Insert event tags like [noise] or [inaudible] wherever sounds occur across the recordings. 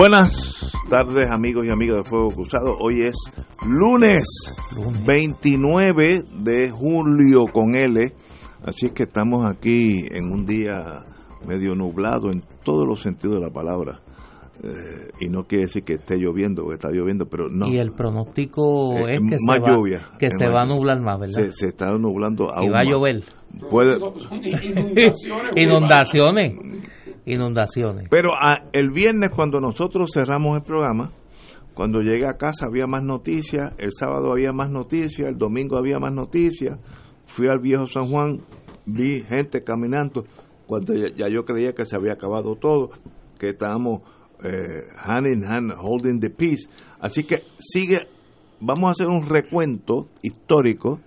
Buenas tardes amigos y amigas de Fuego Cruzado. Hoy es lunes 29 de julio con L. Así es que estamos aquí en un día medio nublado en todos los sentidos de la palabra. Eh, y no quiere decir que esté lloviendo, porque está lloviendo, pero no. Y el pronóstico Eh, es que más se, va, lluvia, que es se va a nublar más, ¿verdad? Se, se está nublando y aún va a llover. Puede- Inundaciones. [laughs] Inundaciones. Pero ah, el viernes cuando nosotros cerramos el programa, cuando llegué a casa había más noticias, el sábado había más noticias, el domingo había más noticias, fui al viejo San Juan, vi gente caminando, cuando ya, ya yo creía que se había acabado todo, que estábamos eh, hand in hand holding the peace. Así que sigue, vamos a hacer un recuento histórico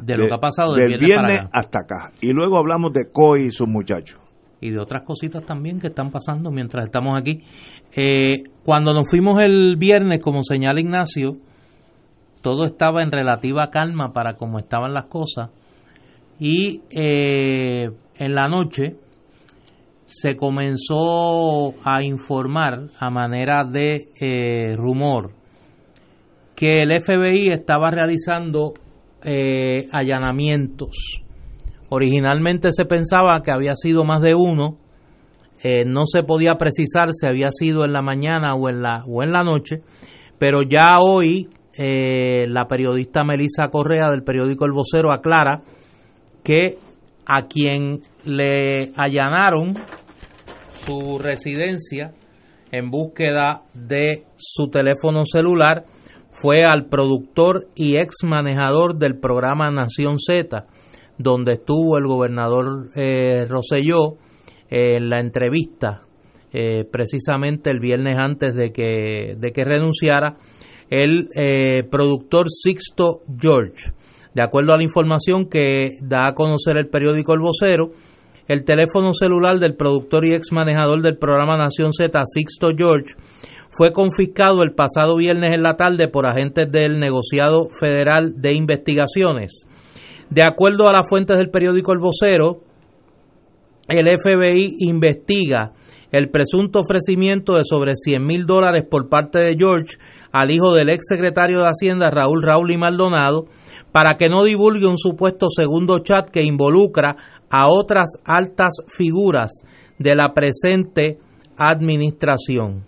De lo que ha pasado del del viernes para viernes acá. hasta acá. Y luego hablamos de Coy y sus muchachos. Y de otras cositas también que están pasando mientras estamos aquí. Eh, cuando nos fuimos el viernes, como señala Ignacio, todo estaba en relativa calma para cómo estaban las cosas. Y eh, en la noche se comenzó a informar a manera de eh, rumor que el FBI estaba realizando allanamientos Originalmente se pensaba que había sido más de uno, eh, no se podía precisar si había sido en la mañana o en la, o en la noche, pero ya hoy eh, la periodista Melissa Correa del periódico El Vocero aclara que a quien le allanaron su residencia en búsqueda de su teléfono celular fue al productor y ex manejador del programa Nación Z, donde estuvo el gobernador eh, Rosselló eh, en la entrevista eh, precisamente el viernes antes de que, de que renunciara el eh, productor Sixto George. De acuerdo a la información que da a conocer el periódico El Vocero, el teléfono celular del productor y ex manejador del programa Nación Z, Sixto George, fue confiscado el pasado viernes en la tarde por agentes del negociado federal de investigaciones. De acuerdo a las fuentes del periódico El Vocero, el FBI investiga el presunto ofrecimiento de sobre 100 mil dólares por parte de George al hijo del ex secretario de Hacienda Raúl Raúl y Maldonado para que no divulgue un supuesto segundo chat que involucra a otras altas figuras de la presente administración.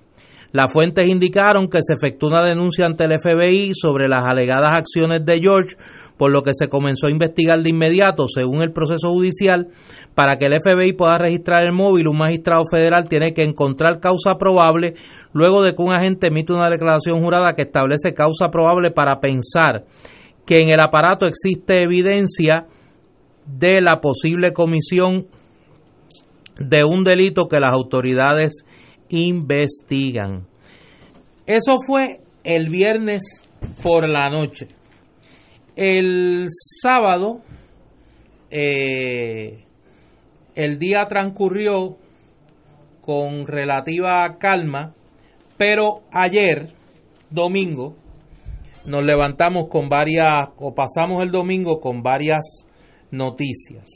Las fuentes indicaron que se efectuó una denuncia ante el FBI sobre las alegadas acciones de George, por lo que se comenzó a investigar de inmediato, según el proceso judicial, para que el FBI pueda registrar el móvil. Un magistrado federal tiene que encontrar causa probable luego de que un agente emite una declaración jurada que establece causa probable para pensar que en el aparato existe evidencia de la posible comisión de un delito que las autoridades investigan. Eso fue el viernes por la noche. El sábado, eh, el día transcurrió con relativa calma, pero ayer, domingo, nos levantamos con varias, o pasamos el domingo con varias noticias.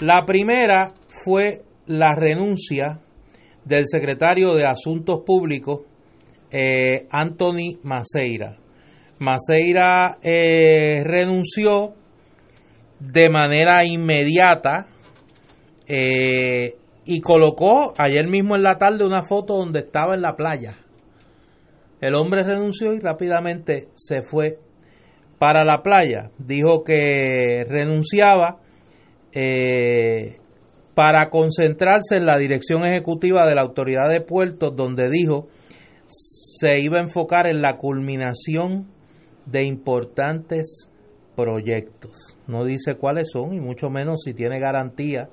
La primera fue la renuncia del secretario de Asuntos Públicos, eh, Anthony Maceira. Maceira eh, renunció de manera inmediata eh, y colocó ayer mismo en la tarde una foto donde estaba en la playa. El hombre renunció y rápidamente se fue para la playa. Dijo que renunciaba eh, para concentrarse en la dirección ejecutiva de la Autoridad de Puertos, donde dijo se iba a enfocar en la culminación de importantes proyectos. No dice cuáles son y mucho menos si tiene garantía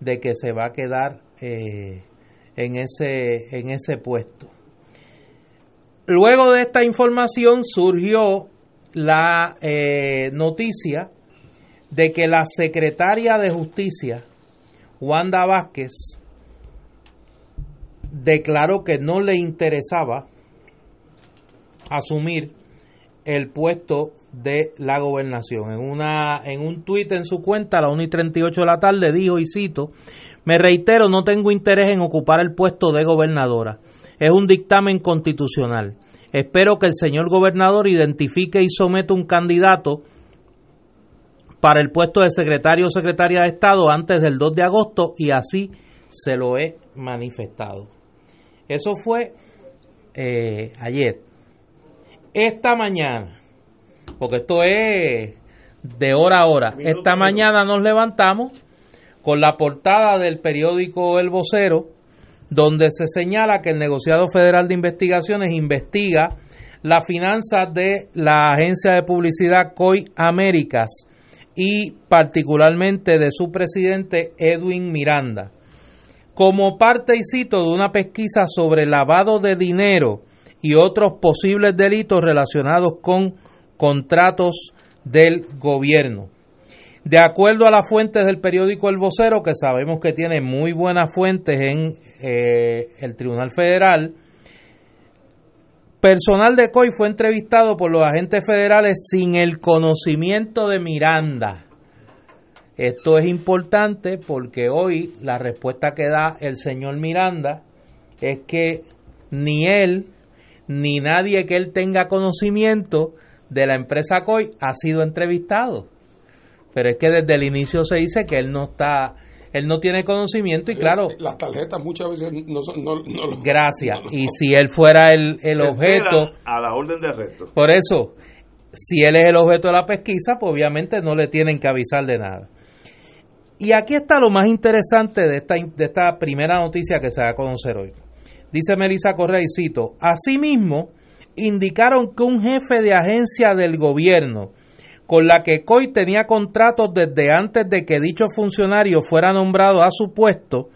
de que se va a quedar eh, en, ese, en ese puesto. Luego de esta información surgió la eh, noticia de que la secretaria de Justicia, Wanda Vázquez, declaró que no le interesaba asumir el puesto de la gobernación. En, una, en un tuit en su cuenta a las 1 y 38 de la tarde dijo, y cito, me reitero, no tengo interés en ocupar el puesto de gobernadora. Es un dictamen constitucional. Espero que el señor gobernador identifique y someta un candidato para el puesto de secretario o secretaria de Estado antes del 2 de agosto y así se lo he manifestado. Eso fue eh, ayer. Esta mañana, porque esto es de hora a hora, esta mañana nos levantamos con la portada del periódico El Vocero, donde se señala que el negociado federal de investigaciones investiga las finanzas de la agencia de publicidad COI Américas y particularmente de su presidente Edwin Miranda. Como parte, y cito, de una pesquisa sobre lavado de dinero y otros posibles delitos relacionados con contratos del gobierno. De acuerdo a las fuentes del periódico El Vocero, que sabemos que tiene muy buenas fuentes en eh, el Tribunal Federal, personal de COI fue entrevistado por los agentes federales sin el conocimiento de Miranda. Esto es importante porque hoy la respuesta que da el señor Miranda es que ni él ni nadie que él tenga conocimiento de la empresa COI ha sido entrevistado. Pero es que desde el inicio se dice que él no está él no tiene conocimiento y claro las tarjetas muchas veces no son no, gracias. y si él fuera el, el objeto a la orden de arresto. Por eso si él es el objeto de la pesquisa pues obviamente no le tienen que avisar de nada. Y aquí está lo más interesante de esta, de esta primera noticia que se va a conocer hoy dice Melissa Correa y cito asimismo indicaron que un jefe de agencia del gobierno con la que COI tenía contratos desde antes de que dicho funcionario fuera nombrado a su puesto,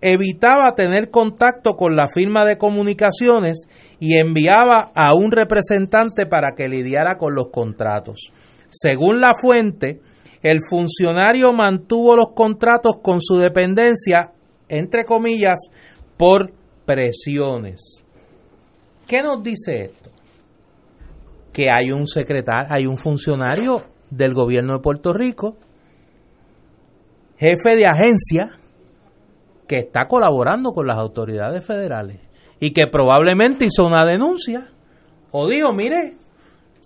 evitaba tener contacto con la firma de comunicaciones y enviaba a un representante para que lidiara con los contratos. Según la fuente, el funcionario mantuvo los contratos con su dependencia, entre comillas, por presiones. ¿Qué nos dice esto? que hay un secretario, hay un funcionario del gobierno de Puerto Rico, jefe de agencia, que está colaborando con las autoridades federales y que probablemente hizo una denuncia o dijo, mire,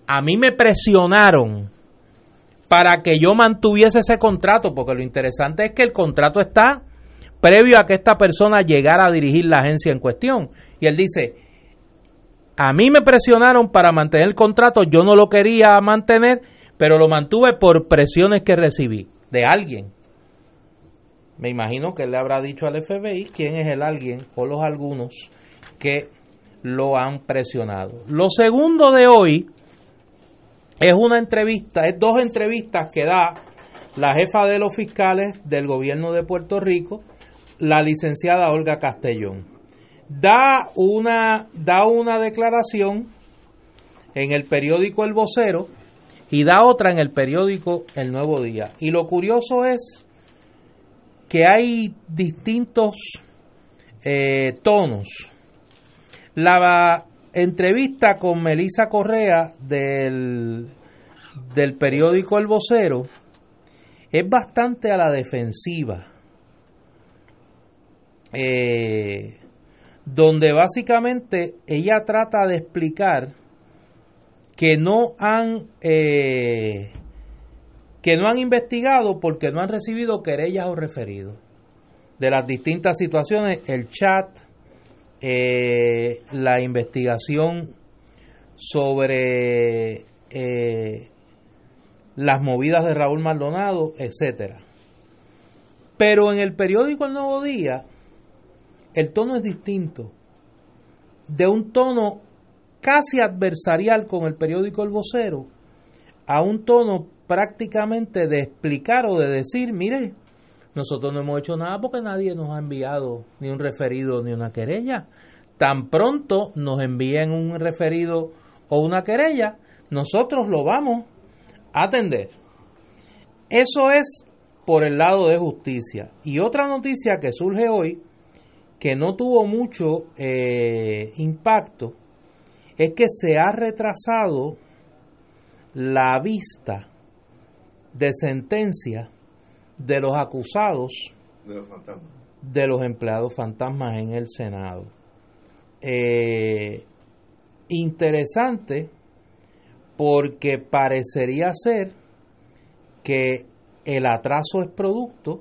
a mí me presionaron para que yo mantuviese ese contrato, porque lo interesante es que el contrato está previo a que esta persona llegara a dirigir la agencia en cuestión. Y él dice, a mí me presionaron para mantener el contrato, yo no lo quería mantener, pero lo mantuve por presiones que recibí de alguien. Me imagino que le habrá dicho al FBI quién es el alguien o los algunos que lo han presionado. Lo segundo de hoy es una entrevista, es dos entrevistas que da la jefa de los fiscales del gobierno de Puerto Rico, la licenciada Olga Castellón da una, da una declaración en el periódico El Vocero y da otra en el periódico El Nuevo Día. Y lo curioso es que hay distintos eh, tonos. La entrevista con Melisa Correa del, del periódico El Vocero es bastante a la defensiva. Eh, donde básicamente ella trata de explicar que no han eh, que no han investigado porque no han recibido querellas o referidos de las distintas situaciones, el chat, eh, la investigación sobre las movidas de Raúl Maldonado, etcétera. Pero en el periódico El Nuevo Día el tono es distinto. De un tono casi adversarial con el periódico El Vocero a un tono prácticamente de explicar o de decir, mire, nosotros no hemos hecho nada porque nadie nos ha enviado ni un referido ni una querella. Tan pronto nos envíen un referido o una querella, nosotros lo vamos a atender. Eso es por el lado de justicia. Y otra noticia que surge hoy, que no tuvo mucho eh, impacto, es que se ha retrasado la vista de sentencia de los acusados de los, empleados fantasmas en el Senado. Eh, interesante porque parecería ser que el atraso es producto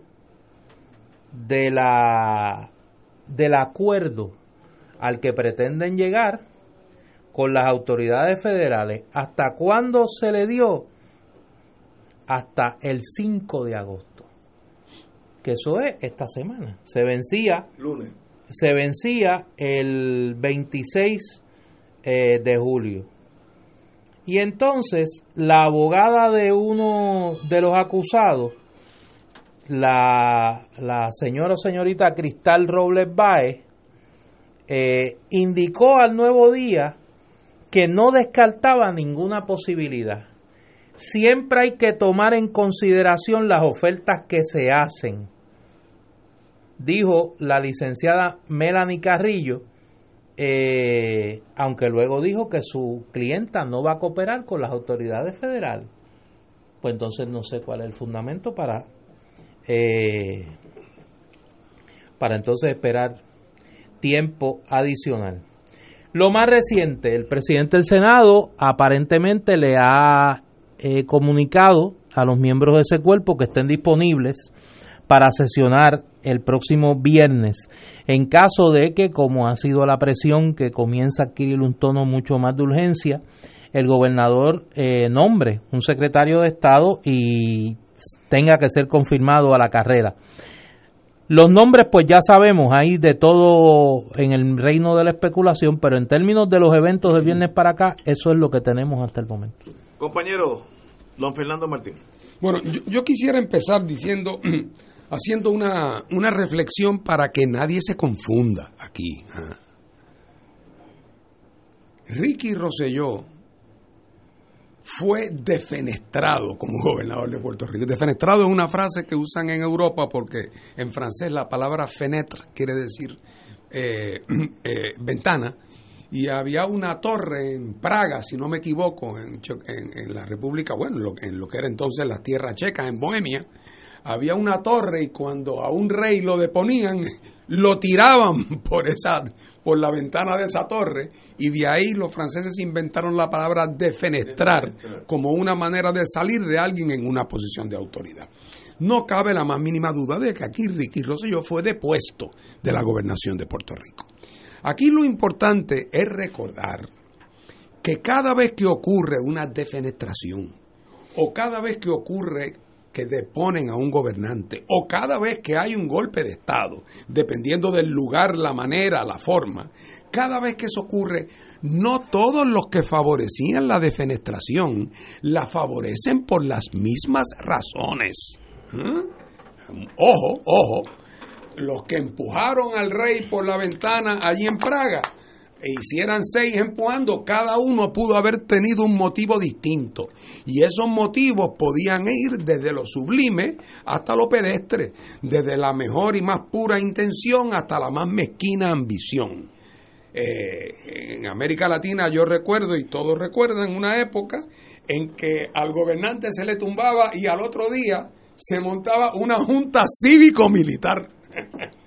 de la del acuerdo al que pretenden llegar con las autoridades federales. ¿Hasta cuándo se le dio? Hasta el 5 de agosto. Que eso es esta semana. Se vencía. Lunes. Se vencía el 26 eh, de julio. Y entonces la abogada de uno de los acusados, la, la señora o señorita Cristal Robles Baez, eh, indicó al nuevo día que no descartaba ninguna posibilidad. Siempre hay que tomar en consideración las ofertas que se hacen, dijo la licenciada Melanie Carrillo, eh, aunque luego dijo que su clienta no va a cooperar con las autoridades federales. Pues entonces no sé cuál es el fundamento para, eh, para entonces esperar tiempo adicional. Lo más reciente, el presidente del Senado aparentemente le ha eh, comunicado a los miembros de ese cuerpo que estén disponibles para sesionar el próximo viernes. En caso de que, como ha sido la presión que comienza a adquirir un tono mucho más de urgencia, el gobernador eh, nombre un secretario de Estado y tenga que ser confirmado a la carrera. Los nombres, pues ya sabemos, hay de todo en el reino de la especulación, pero en términos de los eventos de viernes para acá, eso es lo que tenemos hasta el momento. Compañero, don Fernando Martín. Bueno, yo, quisiera empezar diciendo, [clears throat] haciendo una, una, reflexión para que nadie se confunda aquí. ¿ah? Ricky Rosselló fue defenestrado como gobernador de Puerto Rico. Defenestrado es una frase que usan en Europa porque en francés la palabra fenetre quiere decir eh, [clears throat] eh, ventana. Y había una torre en Praga, si no me equivoco, en, en, la República, bueno, en lo, que era entonces la tierra checa, en Bohemia, había una torre y cuando a un rey lo deponían, [laughs] lo tiraban [laughs] por esa por la ventana de esa torre y de ahí los franceses inventaron la palabra defenestrar como una manera de salir de alguien en una posición de autoridad. No cabe la más mínima duda de que aquí Ricky Rosselló fue depuesto de la gobernación de Puerto Rico. Aquí lo importante es recordar que cada vez que ocurre una defenestración o cada vez que ocurre que deponen a un gobernante o cada vez que hay un golpe de Estado, dependiendo del lugar, la manera, la forma, cada vez que eso ocurre, no todos los que favorecían la defenestración la favorecen por las mismas razones. ¿Mm? Ojo, ojo, los que empujaron al rey por la ventana allí en Praga, e hicieran seis empujando, cada uno pudo haber tenido un motivo distinto. Y esos motivos podían ir desde lo sublime hasta lo pedestre, desde la mejor y más pura intención hasta la más mezquina ambición. Eh, en América Latina yo recuerdo, y todos recuerdan, una época en que al gobernante se le tumbaba y al otro día se montaba una junta cívico-militar. [laughs]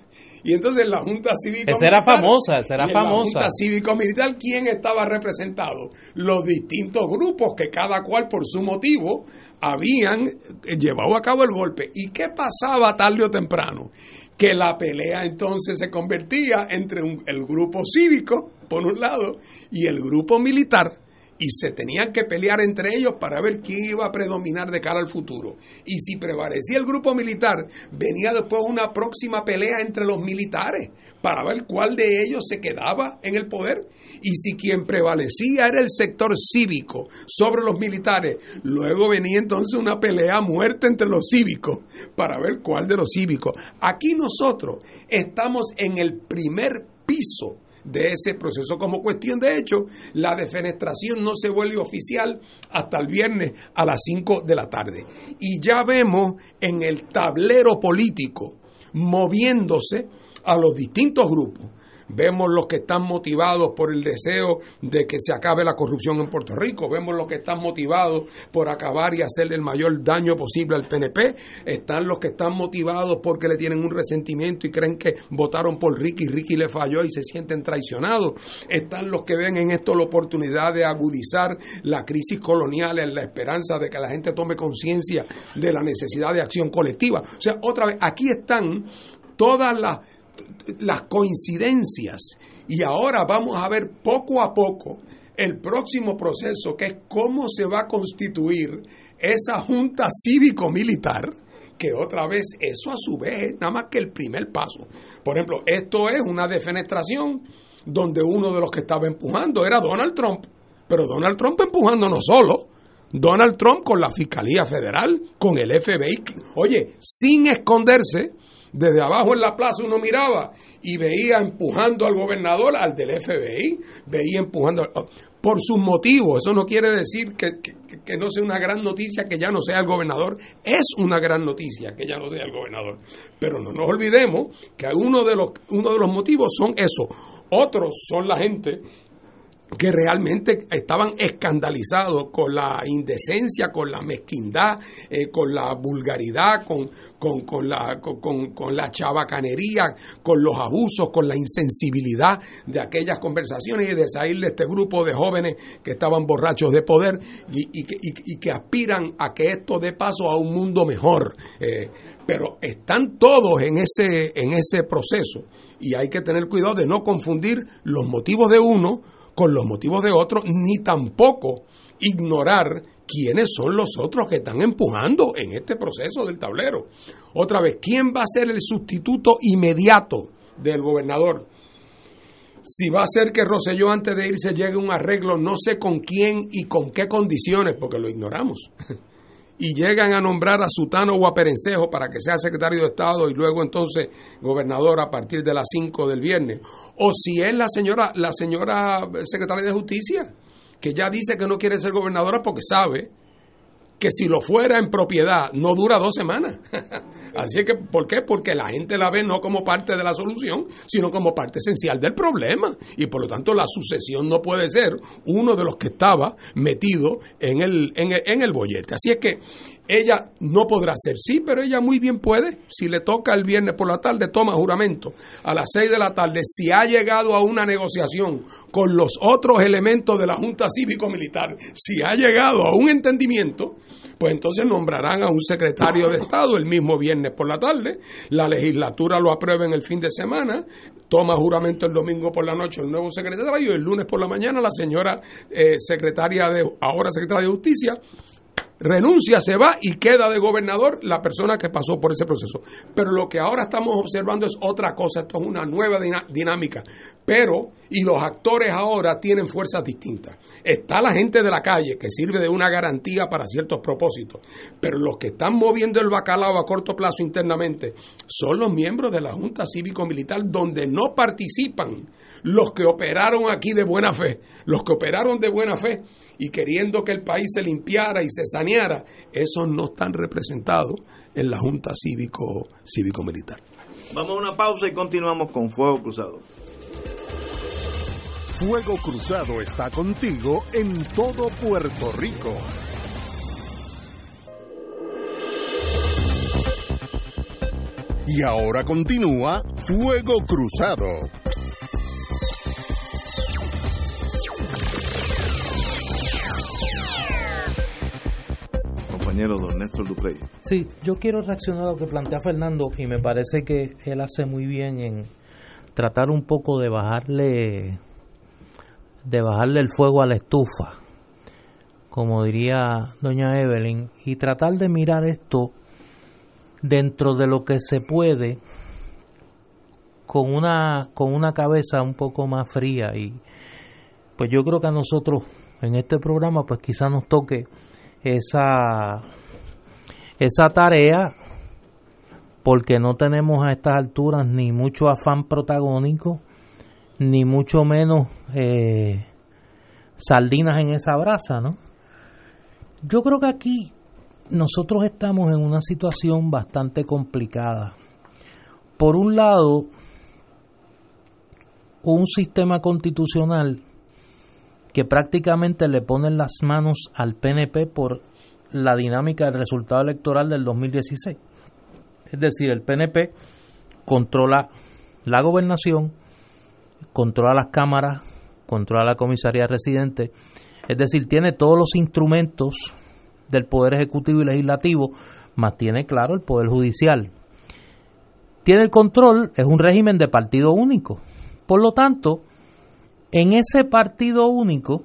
Y entonces la Junta Cívico Esa era famosa, esa era famosa. La Junta Cívico Militar, ¿quién estaba representado? Los distintos grupos que cada cual por su motivo habían llevado a cabo el golpe. ¿Y qué pasaba tarde o temprano? Que la pelea entonces se convertía entre el grupo cívico, por un lado, y el grupo militar, y se tenían que pelear entre ellos para ver quién iba a predominar de cara al futuro. Y si prevalecía el grupo militar, venía después una próxima pelea entre los militares para ver cuál de ellos se quedaba en el poder. Y si quien prevalecía era el sector cívico sobre los militares, luego venía entonces una pelea a muerte entre los cívicos para ver cuál de los cívicos. Aquí nosotros estamos en el primer piso de ese proceso. Como cuestión de hecho, la defenestración no se vuelve oficial hasta el viernes a las 5 de la tarde. Y ya vemos en el tablero político moviéndose a los distintos grupos vemos los que están motivados por el deseo de que se acabe la corrupción en Puerto Rico, vemos los que están motivados por acabar y hacer el mayor daño posible al PNP, están los que están motivados porque le tienen un resentimiento y creen que votaron por Ricky, Ricky le falló y se sienten traicionados, están los que ven en esto la oportunidad de agudizar la crisis colonial en la esperanza de que la gente tome conciencia de la necesidad de acción colectiva. O sea, otra vez, aquí están todas las las coincidencias y ahora vamos a ver poco a poco el próximo proceso, que es cómo se va a constituir esa junta cívico-militar, que otra vez eso a su vez es nada más que el primer paso. Por ejemplo, esto es una defenestración donde uno de los que estaba empujando era Donald Trump, pero Donald Trump empujando no solo, Donald Trump con la Fiscalía Federal, con el FBI, oye, sin esconderse, desde abajo en la plaza uno miraba y veía empujando al gobernador, al del FBI, veía empujando por sus motivos. Eso no quiere decir que, que, no sea una gran noticia que ya no sea el gobernador. Es una gran noticia que ya no sea el gobernador. Pero no nos olvidemos que uno de los, uno de los motivos son eso. Otros son la gente que realmente estaban escandalizados con la indecencia, con la mezquindad, eh, con la vulgaridad, con, con, la, con, con, la chabacanería, con los abusos, con la insensibilidad de aquellas conversaciones y de salir de este grupo de jóvenes que estaban borrachos de poder y, que, y, que, aspiran a que esto dé paso a un mundo mejor. Eh, pero están todos en ese, en ese proceso y hay que tener cuidado de no confundir los motivos de uno con los motivos de otros, ni tampoco ignorar quiénes son los otros que están empujando en este proceso del tablero. Otra vez, ¿quién va a ser el sustituto inmediato del gobernador? Si va a ser que Roselló antes de irse llegue a un arreglo, no sé con quién y con qué condiciones, porque lo ignoramos. Y llegan a nombrar a Sutano o a Perencejo para que sea secretario de Estado y luego entonces gobernador a partir de las 5 del viernes. O si es la señora, la señora secretaria de Justicia, que ya dice que no quiere ser gobernadora porque sabe que si lo fuera en propiedad no dura dos semanas. [laughs] Así que, ¿por qué? Porque la gente la ve no como parte de la solución, sino como parte esencial del problema. Y por lo tanto la sucesión no puede ser uno de los que estaba metido en el, en el, en el bollete. Así es que ella no podrá ser, sí, pero ella muy bien puede. Si le toca el viernes por la tarde, toma juramento. A las seis de la tarde, si ha llegado a una negociación con los otros elementos de la Junta Cívico-Militar, si ha llegado a un entendimiento, pues entonces nombrarán a un secretario de Estado el mismo viernes por la tarde, la legislatura lo aprueba en el fin de semana, toma juramento el domingo por la noche el nuevo secretario. Y el lunes por la mañana la señora eh, secretaria de, ahora secretaria de Justicia, renuncia, se va y queda de gobernador la persona que pasó por ese proceso. Pero lo que ahora estamos observando es otra cosa, esto es una nueva dinámica. Pero, y los actores ahora tienen fuerzas distintas. Está la gente de la calle que sirve de una garantía para ciertos propósitos, pero los que están moviendo el bacalao a corto plazo internamente son los miembros de la Junta Cívico-Militar donde no participan los que operaron aquí de buena fe, los que operaron de buena fe y queriendo que el país se limpiara y se esos no están representados en la Junta Cívico, Cívico Militar. Vamos a una pausa y continuamos con Fuego Cruzado. Fuego Cruzado está contigo en todo Puerto Rico. Y ahora continúa Fuego Cruzado. Sí, yo quiero reaccionar a lo que plantea Fernando y me parece que él hace muy bien en tratar un poco de bajarle de bajarle el fuego a la estufa como diría doña Evelyn, y tratar de mirar esto dentro de lo que se puede con una con una cabeza un poco más fría. Y pues yo creo que a nosotros en este programa pues quizá nos toque esa esa tarea porque no tenemos a estas alturas ni mucho afán protagónico ni mucho menos eh, sardinas en esa brasa, ¿no? Yo creo que aquí nosotros estamos en una situación bastante complicada. Por un lado, un sistema constitucional que prácticamente le pone las manos al PNP por la dinámica del resultado electoral del 2016. Es decir, el PNP controla la gobernación, controla las cámaras, controla la comisaría residente, es decir, tiene todos los instrumentos del Poder Ejecutivo y Legislativo, más tiene claro el Poder Judicial. Tiene el control, es un régimen de partido único. Por lo tanto, en ese partido único,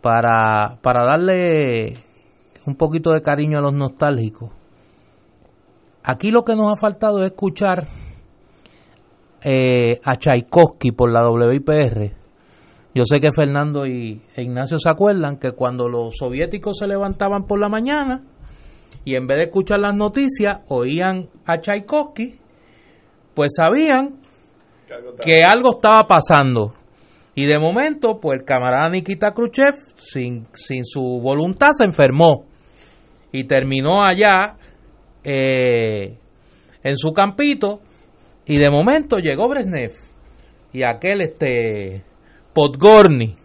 para, para darle un poquito de cariño a los nostálgicos, aquí lo que nos ha faltado es escuchar eh, a Tchaikovsky por la WIPR. Yo sé que Fernando y e Ignacio se acuerdan que cuando los soviéticos se levantaban por la mañana y en vez de escuchar las noticias oían a Tchaikovsky, pues sabían que algo estaba pasando. Y de momento, pues el camarada Nikita Khrushchev, sin, sin su voluntad, se enfermó. Y terminó allá eh, en su campito y de momento llegó Brezhnev y aquel este Podgorny.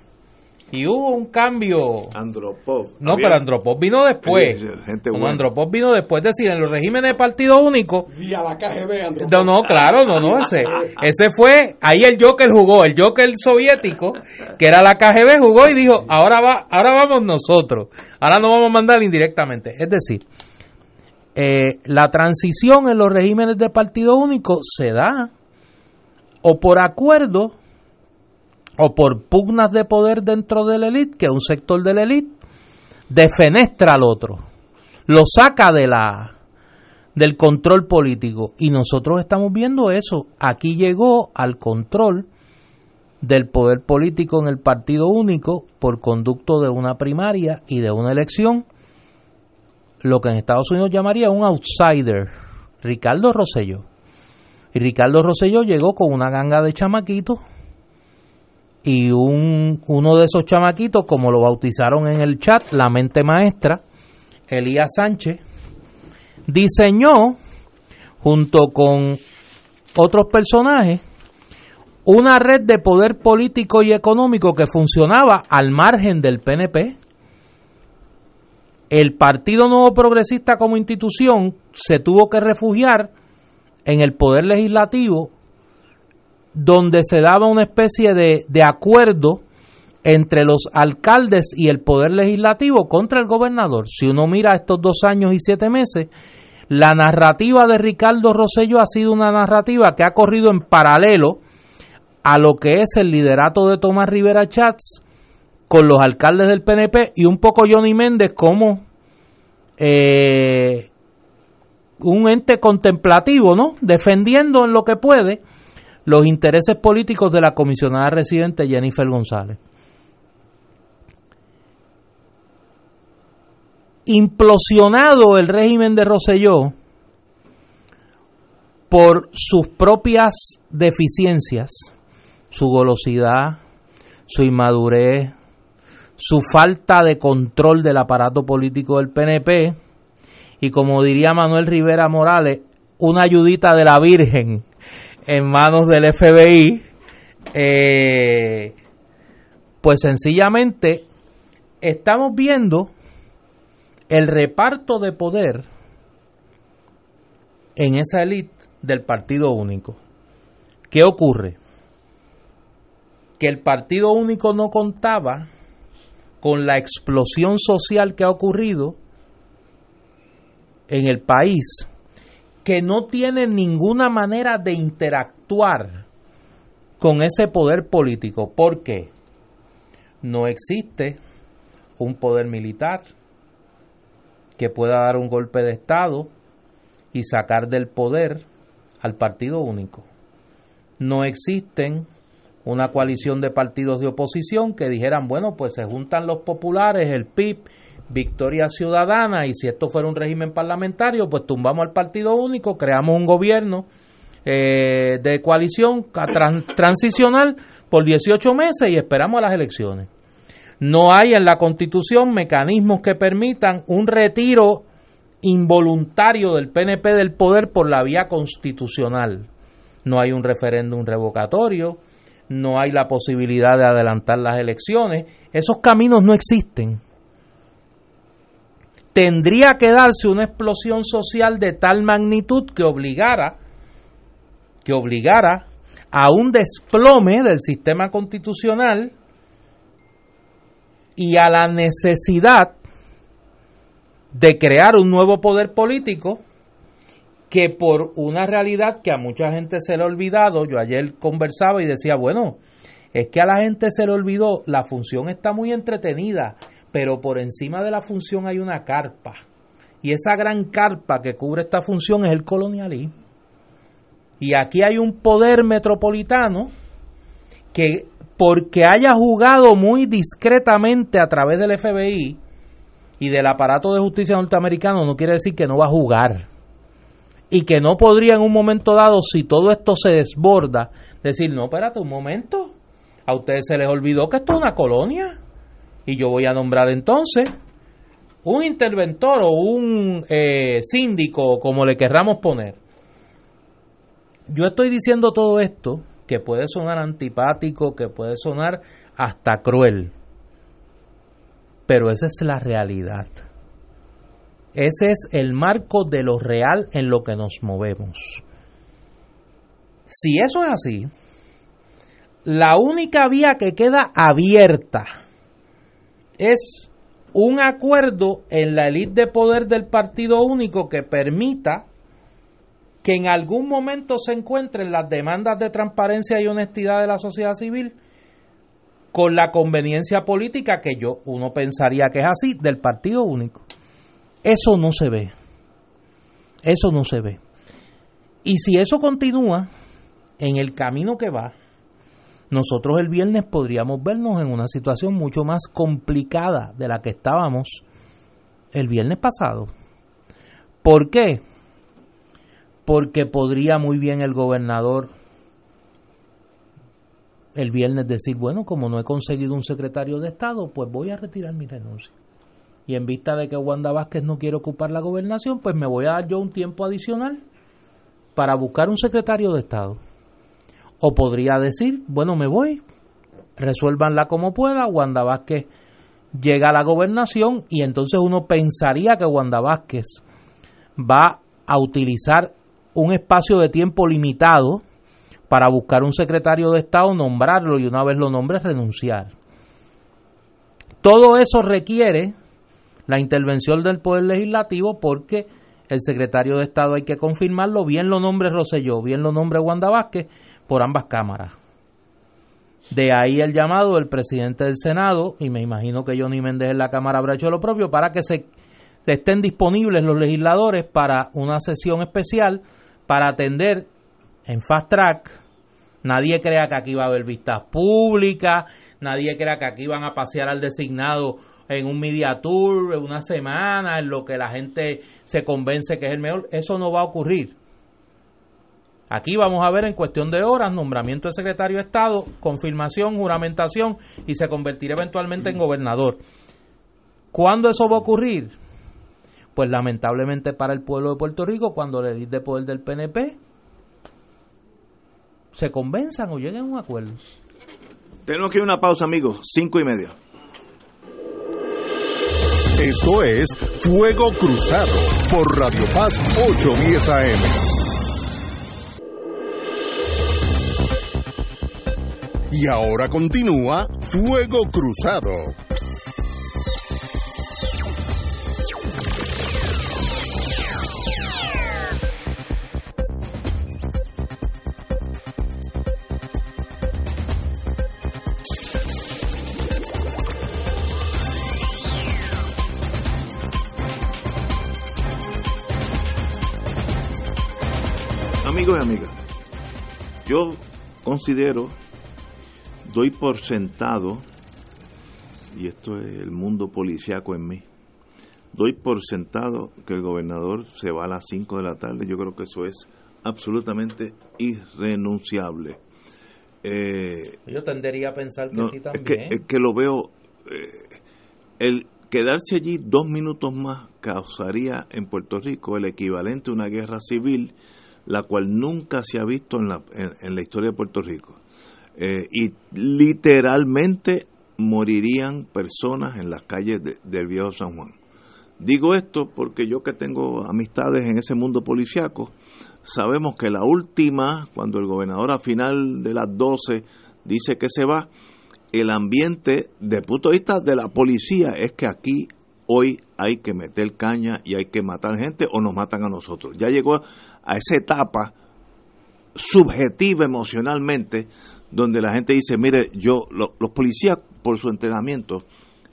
Y hubo un cambio. Andropov. No, pero Andropov vino después. Andropov vino después. Es decir, en los regímenes de partido único. Vía la KGB, Andropov. No, no, claro, no, no. Ese, ese fue. Ahí el Joker jugó. El Joker soviético, que era la KGB, jugó y dijo: Ahora, va, ahora vamos nosotros. Ahora no vamos a mandar indirectamente. Es decir, eh, la transición en los regímenes de partido único se da o por acuerdo o por pugnas de poder dentro de la élite, que un sector de la élite defenestra al otro, lo saca de la del control político y nosotros estamos viendo eso. Aquí llegó al control del poder político en el partido único por conducto de una primaria y de una elección lo que en Estados Unidos llamaría un outsider, Ricardo Rosselló. Y Ricardo Rosselló llegó con una ganga de chamaquitos y un, uno de esos chamaquitos, como lo bautizaron en el chat, la mente maestra, Elías Sánchez, diseñó, junto con otros personajes, una red de poder político y económico que funcionaba al margen del PNP, el Partido Nuevo Progresista como institución se tuvo que refugiar en el poder legislativo, donde se daba una especie de, de acuerdo entre los alcaldes y el poder legislativo contra el gobernador. Si uno mira estos dos años y siete meses, la narrativa de Ricardo Rosello ha sido una narrativa que ha corrido en paralelo a lo que es el liderato de Tomás Rivera Chats con los alcaldes del PNP y un poco Johnny Méndez como eh, un ente contemplativo, ¿no? Defendiendo en lo que puede los intereses políticos de la comisionada residente Jennifer González. Implosionado el régimen de Roselló por sus propias deficiencias, su golosidad, su inmadurez, su falta de control del aparato político del PNP y como diría Manuel Rivera Morales, una ayudita de la Virgen en manos del FBI, eh, pues sencillamente estamos viendo el reparto de poder en esa élite del partido único. ¿Qué ocurre? Que el partido único no contaba con la explosión social que ha ocurrido en el país, que no tiene ninguna manera de interactuar con ese poder político. ¿Por qué? No existe un poder militar que pueda dar un golpe de Estado y sacar del poder al partido único. No existen una coalición de partidos de oposición que dijeran, bueno, pues se juntan los populares, el PIB, Victoria Ciudadana, y si esto fuera un régimen parlamentario, pues tumbamos al partido único, creamos un gobierno eh, de coalición [laughs] transicional por 18 meses y esperamos a las elecciones. No hay en la Constitución mecanismos que permitan un retiro involuntario del PNP del poder por la vía constitucional. No hay un referéndum revocatorio, no hay la posibilidad de adelantar las elecciones. Esos caminos no existen. Tendría que darse una explosión social de tal magnitud que obligara que obligara a un desplome del sistema constitucional y a la necesidad de crear un nuevo poder político que por una realidad que a mucha gente se le ha olvidado, yo ayer conversaba y decía, bueno, es que a la gente se le olvidó, la función está muy entretenida, pero por encima de la función hay una carpa. Y esa gran carpa que cubre esta función es el colonialismo. Y aquí hay un poder metropolitano que porque haya jugado muy discretamente a través del FBI y del aparato de justicia norteamericano no quiere decir que no va a jugar. Y que no podría en un momento dado, si todo esto se desborda, decir, no, espérate un momento, a ustedes se les olvidó que esto es una colonia. Y yo voy a nombrar entonces un interventor o un eh, síndico, como le querramos poner. Yo estoy diciendo todo esto que puede sonar antipático, que puede sonar hasta cruel. Pero esa es la realidad. Ese es el marco de lo real en lo que nos movemos. Si eso es así, la única vía que queda abierta es un acuerdo en la élite de poder del partido único que permita que en algún momento se encuentren las demandas de transparencia y honestidad de la sociedad civil con la conveniencia política que yo uno pensaría que es así del partido único. Eso no se ve. Eso no se ve. Y si eso continúa en el camino que va, nosotros el viernes podríamos vernos en una situación mucho más complicada de la que estábamos el viernes pasado. ¿Por qué? porque podría muy bien el gobernador el viernes decir, bueno, como no he conseguido un secretario de Estado, pues voy a retirar mi renuncia. Y en vista de que Wanda Vázquez no quiere ocupar la gobernación, pues me voy a dar yo un tiempo adicional para buscar un secretario de Estado. O podría decir, bueno, me voy, resuélvanla como pueda, Wanda Vázquez llega a la gobernación y entonces uno pensaría que Wanda Vázquez va a utilizar un espacio de tiempo limitado para buscar un secretario de Estado, nombrarlo y una vez lo nombre renunciar. Todo eso requiere la intervención del Poder Legislativo porque el secretario de Estado hay que confirmarlo, bien lo nombre Roselló, bien lo nombre Wanda Vázquez, por ambas cámaras. De ahí el llamado del presidente del Senado, y me imagino que Johnny Méndez en la Cámara habrá hecho lo propio, para que se estén disponibles los legisladores para una sesión especial para atender en fast track. Nadie crea que aquí va a haber vistas públicas, nadie crea que aquí van a pasear al designado en un media tour, en una semana, en lo que la gente se convence que es el mejor. Eso no va a ocurrir. Aquí vamos a ver en cuestión de horas nombramiento de secretario de Estado, confirmación, juramentación y se convertirá eventualmente en gobernador. ¿Cuándo eso va a ocurrir? pues lamentablemente para el pueblo de Puerto Rico, cuando le di de poder del PNP, se convenzan o lleguen a un acuerdo. Tenemos que ir a una pausa, amigos, cinco y media. Esto es Fuego Cruzado por Radio Paz 810 AM. Y ahora continúa Fuego Cruzado. Amigos y amigas, yo considero doy por sentado, y esto es el mundo policiaco en mí, doy por sentado que el gobernador se va a las 5 de la tarde. Yo creo que eso es absolutamente irrenunciable. Eh, yo tendería a pensar que sí también. Es que, lo veo. Eh, el quedarse allí dos minutos más causaría en Puerto Rico el equivalente a una guerra civil, la cual nunca se ha visto en la, en, la historia de Puerto Rico. Eh, y literalmente morirían personas en las calles del viejo San Juan. Digo esto porque yo que tengo amistades en ese mundo policiaco, sabemos que la última, cuando el gobernador a final de las 12 dice que se va, el ambiente, de punto de vista de la policía, es que aquí hoy hay que meter caña y hay que matar gente o nos matan a nosotros. Ya llegó a esa etapa subjetiva emocionalmente donde la gente dice, mire, yo, los policías por su entrenamiento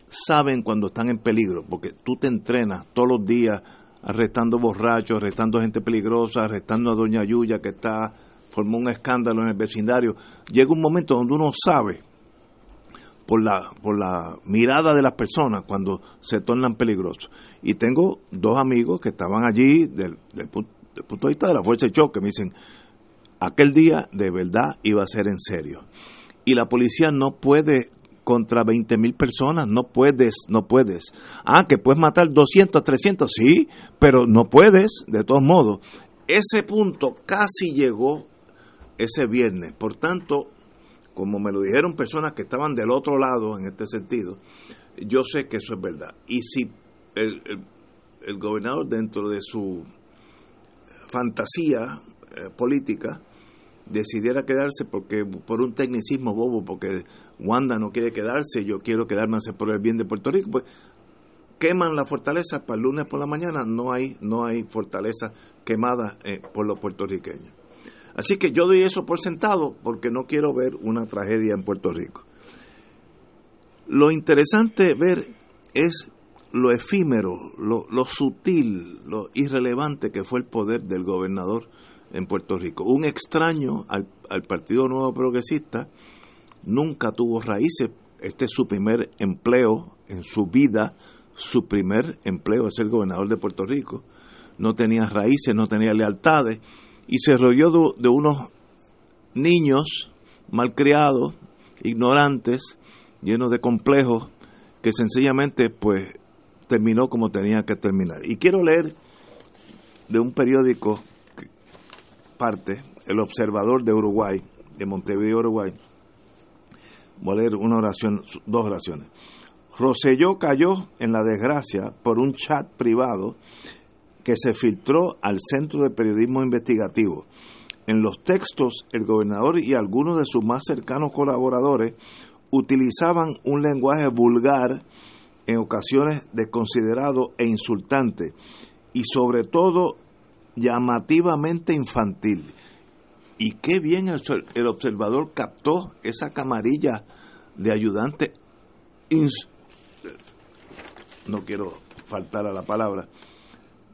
saben cuando están en peligro, porque tú te entrenas todos los días arrestando borrachos, arrestando gente peligrosa, arrestando a Doña Yuya que está formó un escándalo en el vecindario. Llega un momento donde uno sabe por la por la mirada de las personas cuando se tornan peligrosos. Y tengo dos amigos que estaban allí del, del, punto, de vista de la fuerza de choque, me dicen, aquel día de verdad iba a ser en serio. Y la policía no puede contra 20 mil personas, no puedes, no puedes. Ah, que puedes matar 200, 300, sí, pero no puedes, de todos modos. Ese punto casi llegó ese viernes, por tanto, como me lo dijeron personas que estaban del otro lado en este sentido, yo sé que eso es verdad. Y si el, el, gobernador dentro de su fantasía eh, política decidiera quedarse porque por un tecnicismo bobo, porque Wanda no quiere quedarse, yo quiero quedarme por el bien de Puerto Rico, pues queman la fortaleza para el lunes por la mañana, no hay, no hay fortaleza quemada eh, por los puertorriqueños. Así que yo doy eso por sentado porque no quiero ver una tragedia en Puerto Rico. Lo interesante ver es lo efímero, lo, lo sutil, lo irrelevante que fue el poder del gobernador en Puerto Rico. Un extraño al, al Partido Nuevo Progresista, nunca tuvo raíces. Este es su primer empleo en su vida, su primer empleo es ser gobernador de Puerto Rico. No tenía raíces, no tenía lealtades y se rodeó de, unos niños malcriados, ignorantes, llenos de complejos, que sencillamente pues terminó como tenía que terminar. Y quiero leer de un periódico parte, El Observador de Uruguay, de Montevideo, Uruguay, Voy a leer una oración, dos oraciones. Roselló cayó en la desgracia por un chat privado que se filtró al Centro de Periodismo Investigativo. En los textos, el gobernador y algunos de sus más cercanos colaboradores utilizaban un lenguaje vulgar, en ocasiones desconsiderado e insultante, y sobre todo llamativamente infantil. Y qué bien el, observador captó esa camarilla de ayudante, no quiero faltar a la palabra,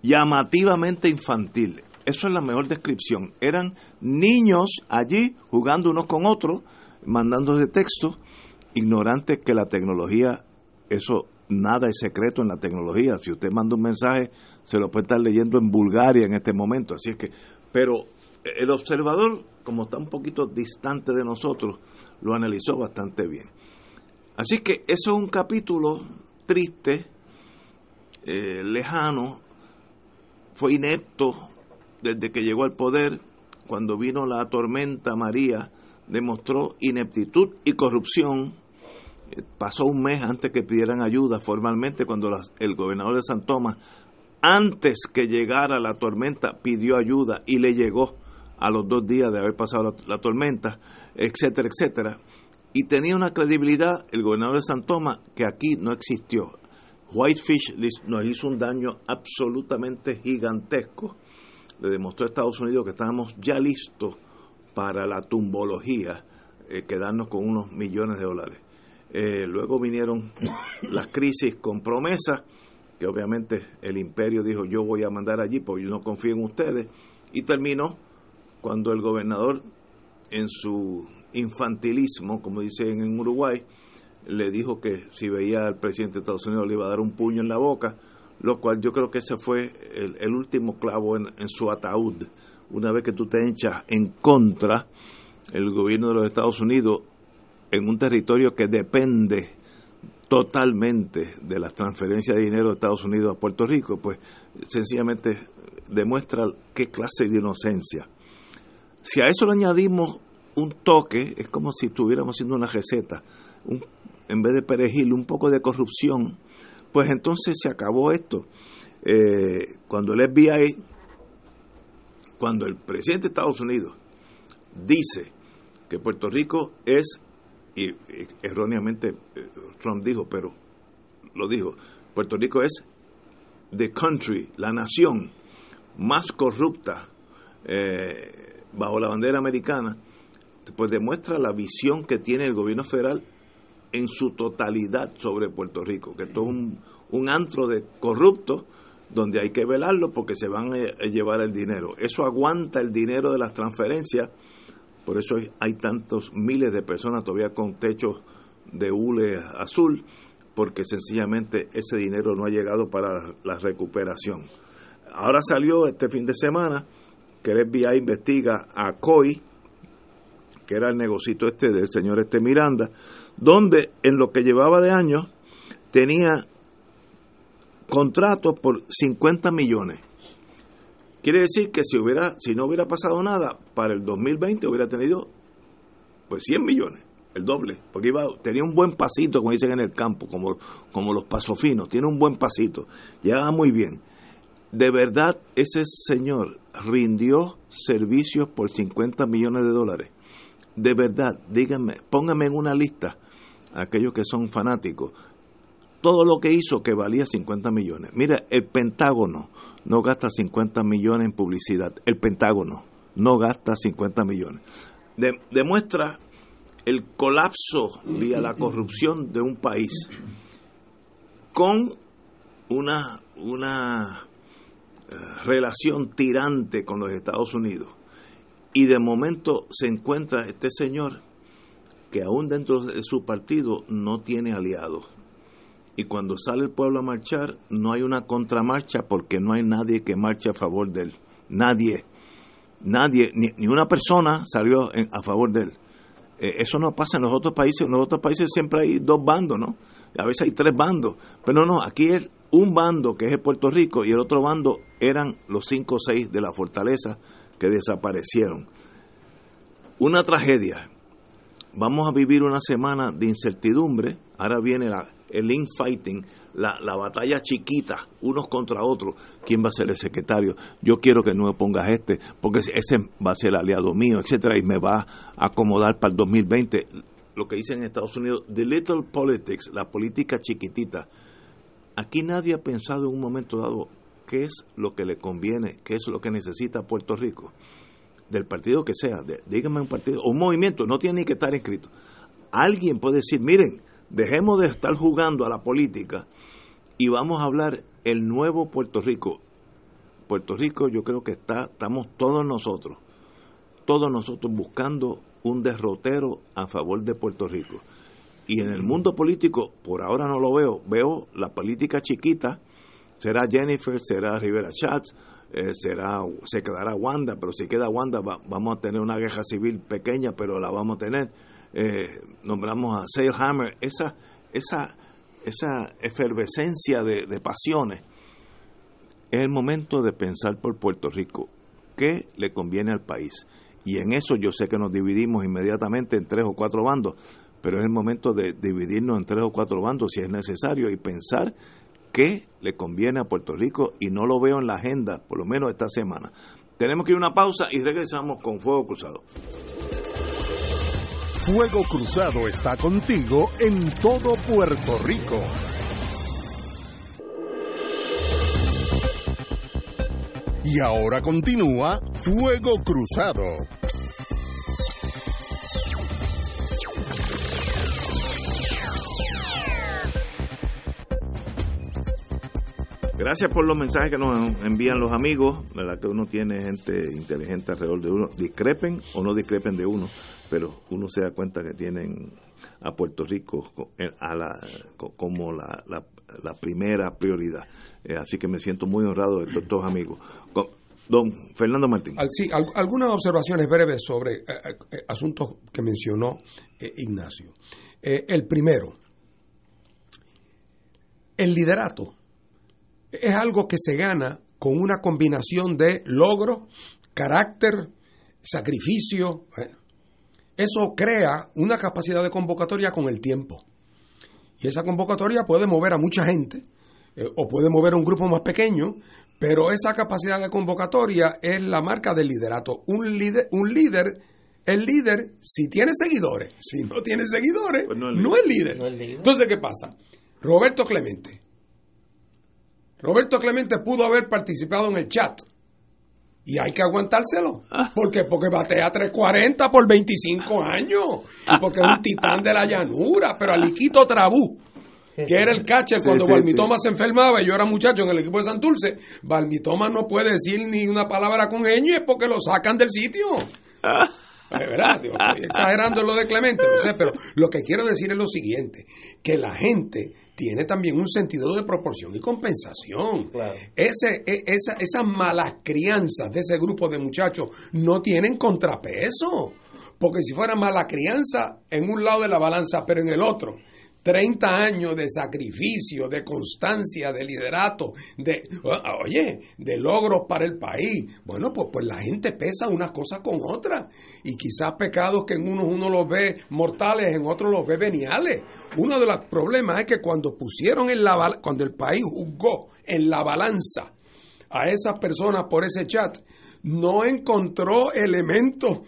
llamativamente infantil. Eso es la mejor descripción. Eran niños allí jugando unos con otros, mandándose textos, ignorantes que la tecnología, eso nada es secreto en la tecnología. Si usted manda un mensaje, se lo puede estar leyendo en Bulgaria en este momento. Así es que, pero el observador, como está un poquito distante de nosotros, lo analizó bastante bien. Así que eso es un capítulo triste, eh, lejano, fue inepto desde que llegó al poder, cuando vino la tormenta María, demostró ineptitud y corrupción. Eh, pasó un mes antes que pidieran ayuda formalmente, cuando el gobernador de San Tomás, antes que llegara la tormenta, pidió ayuda y le llegó a los dos días de haber pasado la, tormenta, etcétera, etcétera. Y tenía una credibilidad el gobernador de San que aquí no existió. Whitefish nos hizo un daño absolutamente gigantesco. Le demostró a Estados Unidos que estábamos ya listos para la tumbología, eh, quedarnos con unos millones de dólares. Eh, luego vinieron las crisis con promesas, que obviamente el imperio dijo yo voy a mandar allí porque yo no confío en ustedes, y terminó cuando el gobernador, en su infantilismo, como dicen en Uruguay, le dijo que si veía al presidente de Estados Unidos le iba a dar un puño en la boca, lo cual yo creo que ese fue el, último clavo en, su ataúd. Una vez que tú te echas en contra el gobierno de los Estados Unidos en un territorio que depende totalmente de las transferencias de dinero de Estados Unidos a Puerto Rico, pues sencillamente demuestra qué clase de inocencia. Si a eso le añadimos un toque, es como si estuviéramos haciendo una receta, un, en vez de perejil, un poco de corrupción, pues entonces se acabó esto. Eh, cuando el FBI, cuando el presidente de Estados Unidos dice que Puerto Rico es, y, erróneamente eh, Trump dijo, pero lo dijo, Puerto Rico es the country, la nación más corrupta eh, bajo la bandera americana, pues demuestra la visión que tiene el gobierno federal en su totalidad sobre Puerto Rico, que esto es un, un antro de corruptos donde hay que velarlo porque se van a llevar el dinero. Eso aguanta el dinero de las transferencias, por eso hay, tantos miles de personas todavía con techos de hule azul, porque sencillamente ese dinero no ha llegado para la recuperación. Ahora salió este fin de semana que el FBI investiga a COI, que era el negocito este del señor este Miranda, donde en lo que llevaba de años tenía contratos por 50 millones. Quiere decir que si hubiera si no hubiera pasado nada, para el 2020 hubiera tenido pues 100 millones, el doble, porque iba tenía un buen pasito, como dicen en el campo, como como los pasofinos, tiene un buen pasito. Llegaba muy bien. De verdad ese señor rindió servicios por 50 millones de dólares. De verdad, díganme, pónganme en una lista aquellos que son fanáticos todo lo que hizo que valía 50 millones. Mira, el Pentágono no gasta 50 millones en publicidad. El Pentágono no gasta 50 millones. demuestra el colapso vía la corrupción de un país con una, una eh, relación tirante con los Estados Unidos. Y de momento se encuentra este señor que aún dentro de su partido no tiene aliados y cuando sale el pueblo a marchar no hay una contramarcha porque no hay nadie que marche a favor de él. Nadie. Nadie, ni, una persona salió a favor de él. Eh, eso no pasa en los otros países. En los otros países siempre hay dos bandos, ¿no? A veces hay tres bandos. Pero no, no, aquí es un bando que es Puerto Rico y el otro bando eran los cinco o seis de la fortaleza que desaparecieron. Una tragedia. Vamos a vivir una semana de incertidumbre. Ahora viene el infighting, la, la batalla chiquita, unos contra otros, quién va a ser el secretario, yo quiero que no me pongas este, porque ese va a ser el aliado mío, etcétera, y me va a acomodar para el 2020. Lo que dicen en Estados Unidos, the little politics, la política chiquitita. Aquí nadie ha pensado en un momento dado qué es lo que le conviene, qué es lo que necesita Puerto Rico, del partido que sea, díganme un partido, o un movimiento, no tiene ni que estar inscrito. Alguien puede decir, miren, Dejemos de estar jugando a la política y vamos a hablar el nuevo Puerto Rico. Puerto Rico yo creo que está, estamos todos nosotros, todos nosotros buscando un derrotero a favor de Puerto Rico. Y en el mundo político, por ahora no lo veo, veo la política chiquita, será Jennifer, será Rivera Schatz, eh, será, se quedará Wanda, pero si queda Wanda vamos a tener una guerra civil pequeña, pero la vamos a tener eh, nombramos a Hammer, esa, esa, esa efervescencia de, de pasiones, es el momento de pensar por Puerto Rico, qué le conviene al país. Y en eso yo sé que nos dividimos inmediatamente en tres o cuatro bandos, pero es el momento de dividirnos en tres o cuatro bandos si es necesario y pensar qué le conviene a Puerto Rico y no lo veo en la agenda, por lo menos esta semana. Tenemos que ir a una pausa y regresamos con Fuego Cruzado. Fuego Cruzado está contigo en todo Puerto Rico. Y ahora continúa Fuego Cruzado. Gracias por los mensajes que nos envían los amigos, ¿verdad? Que uno tiene gente inteligente alrededor de uno, discrepen o no discrepen de uno, pero uno se da cuenta que tienen a Puerto Rico eh, a la, como la, la, primera prioridad. Eh, así que me siento muy honrado de estos amigos. Don Fernando Martín. Sí, algunas observaciones breves sobre eh, asuntos que mencionó Ignacio. el primero, el liderato es algo que se gana con una combinación de logro, carácter, sacrificio. Eso crea una capacidad de convocatoria con el tiempo. Y esa convocatoria puede mover a mucha gente eh, o puede mover a un grupo más pequeño, pero esa capacidad de convocatoria es la marca del liderato. Un líder, un líder el líder, si tiene seguidores, [laughs] si no tiene seguidores, pues no, es líder. Entonces, ¿qué pasa? Roberto Clemente, Roberto Clemente pudo haber participado en el chat. Y hay que aguantárselo. Ah. ¿Por qué? Porque batea 340 por 25 años. Y porque es un titán de la llanura. Pero Aliquito Trabú, que era el catcher cuando Balmitoma se enfermaba y yo era muchacho en el equipo de Santurce, Balmitoma no puede decir ni una palabra con es porque lo sacan del sitio. Ah. Es verdad, estoy exagerando lo de Clemente, no sé, pero lo que quiero decir es lo siguiente, que la gente tiene también un sentido de proporción y compensación. Ese, e, esa, esas malas crianzas de ese grupo de muchachos no tienen contrapeso, porque si fuera mala crianza en un lado de la balanza, pero en el otro, 30 años de sacrificio, de constancia, de liderato, de, oye, de logros para el país. Bueno, pues, pues la gente pesa unas cosas con otras. Y quizás pecados que en unos uno los ve mortales, en otros los ve veniales. Uno de los problemas es que cuando pusieron en la cuando el país juzgó en la balanza a esas personas por ese chat, no encontró elementos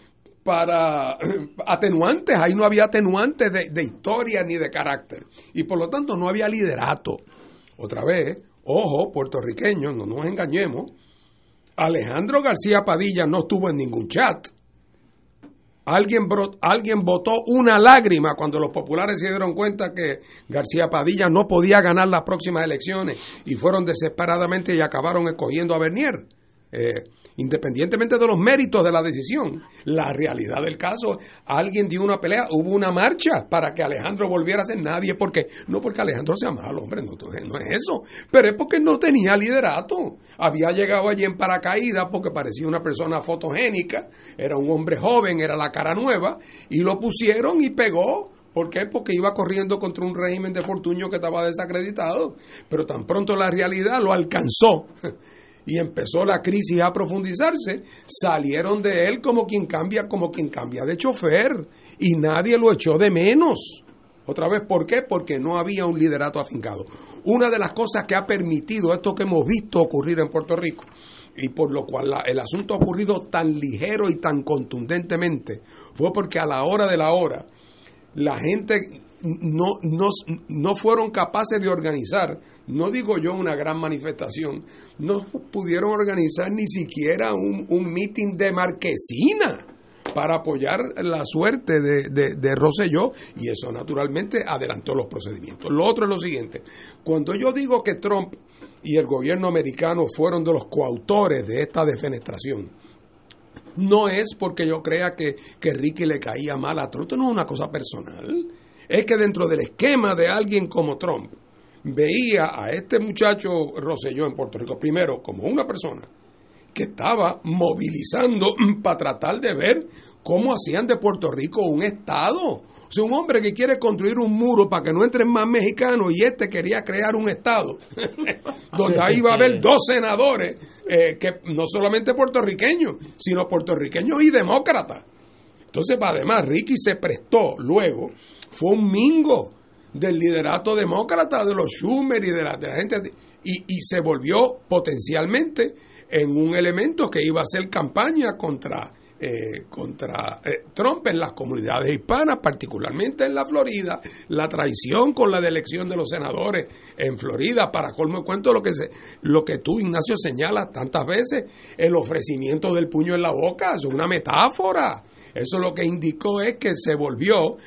para [clears throat] atenuantes, ahí no había atenuantes de, historia ni de carácter. Y por lo tanto no había liderato. Otra vez, ojo, puertorriqueños, no nos engañemos, Alejandro García Padilla no estuvo en ningún chat. Alguien, alguien votó una lágrima cuando los populares se dieron cuenta que García Padilla no podía ganar las próximas elecciones y fueron desesperadamente y acabaron escogiendo a Bernier. Eh, independientemente de los méritos de la decisión, la realidad del caso, alguien dio una pelea, hubo una marcha para que Alejandro volviera a ser nadie, porque no porque Alejandro sea malo, hombre, no, no es eso, pero es porque no tenía liderato. Había llegado allí en paracaídas porque parecía una persona fotogénica, era un hombre joven, era la cara nueva, y lo pusieron y pegó. ¿Por qué? Porque iba corriendo contra un régimen de Fortuño que estaba desacreditado. Pero tan pronto la realidad lo alcanzó y empezó la crisis a profundizarse, salieron de él como quien cambia, como quien cambia de chofer y nadie lo echó de menos. Otra vez, ¿por qué? Porque no había un liderato afincado. Una de las cosas que ha permitido esto que hemos visto ocurrir en Puerto Rico y por lo cual el asunto ha ocurrido tan ligero y tan contundentemente fue porque a la hora de la hora la gente no, no, no fueron capaces de organizar, no digo yo una gran manifestación, no pudieron organizar ni siquiera un, un meeting de marquesina para apoyar la suerte de, de, de Rosselló y eso naturalmente adelantó los procedimientos. Lo otro es lo siguiente, cuando yo digo que Trump y el gobierno americano fueron de los coautores de esta defenestración, no es porque yo crea que, que Ricky le caía mal a Trump, esto no es una cosa personal es que dentro del esquema de alguien como Trump, veía a este muchacho Roselló en Puerto Rico, primero como una persona que estaba movilizando [clears throat] para tratar de ver cómo hacían de Puerto Rico un Estado. O sea, un hombre que quiere construir un muro para que no entren más mexicanos y este quería crear un Estado, [laughs] donde ahí va a haber dos senadores, eh, que no solamente puertorriqueños, sino puertorriqueños y demócratas. Entonces, además, Ricky se prestó luego fue un mingo del liderato demócrata, de los Schumer y de la, gente, y, y, se volvió potencialmente en un elemento que iba a hacer campaña contra, eh, contra eh, Trump en las comunidades hispanas, particularmente en la Florida, la traición con la elección de los senadores en Florida, para colmo de cuento lo que, se, lo que tú, Ignacio, señalas tantas veces, el ofrecimiento del puño en la boca, es una metáfora. Eso lo que indicó es que se volvió,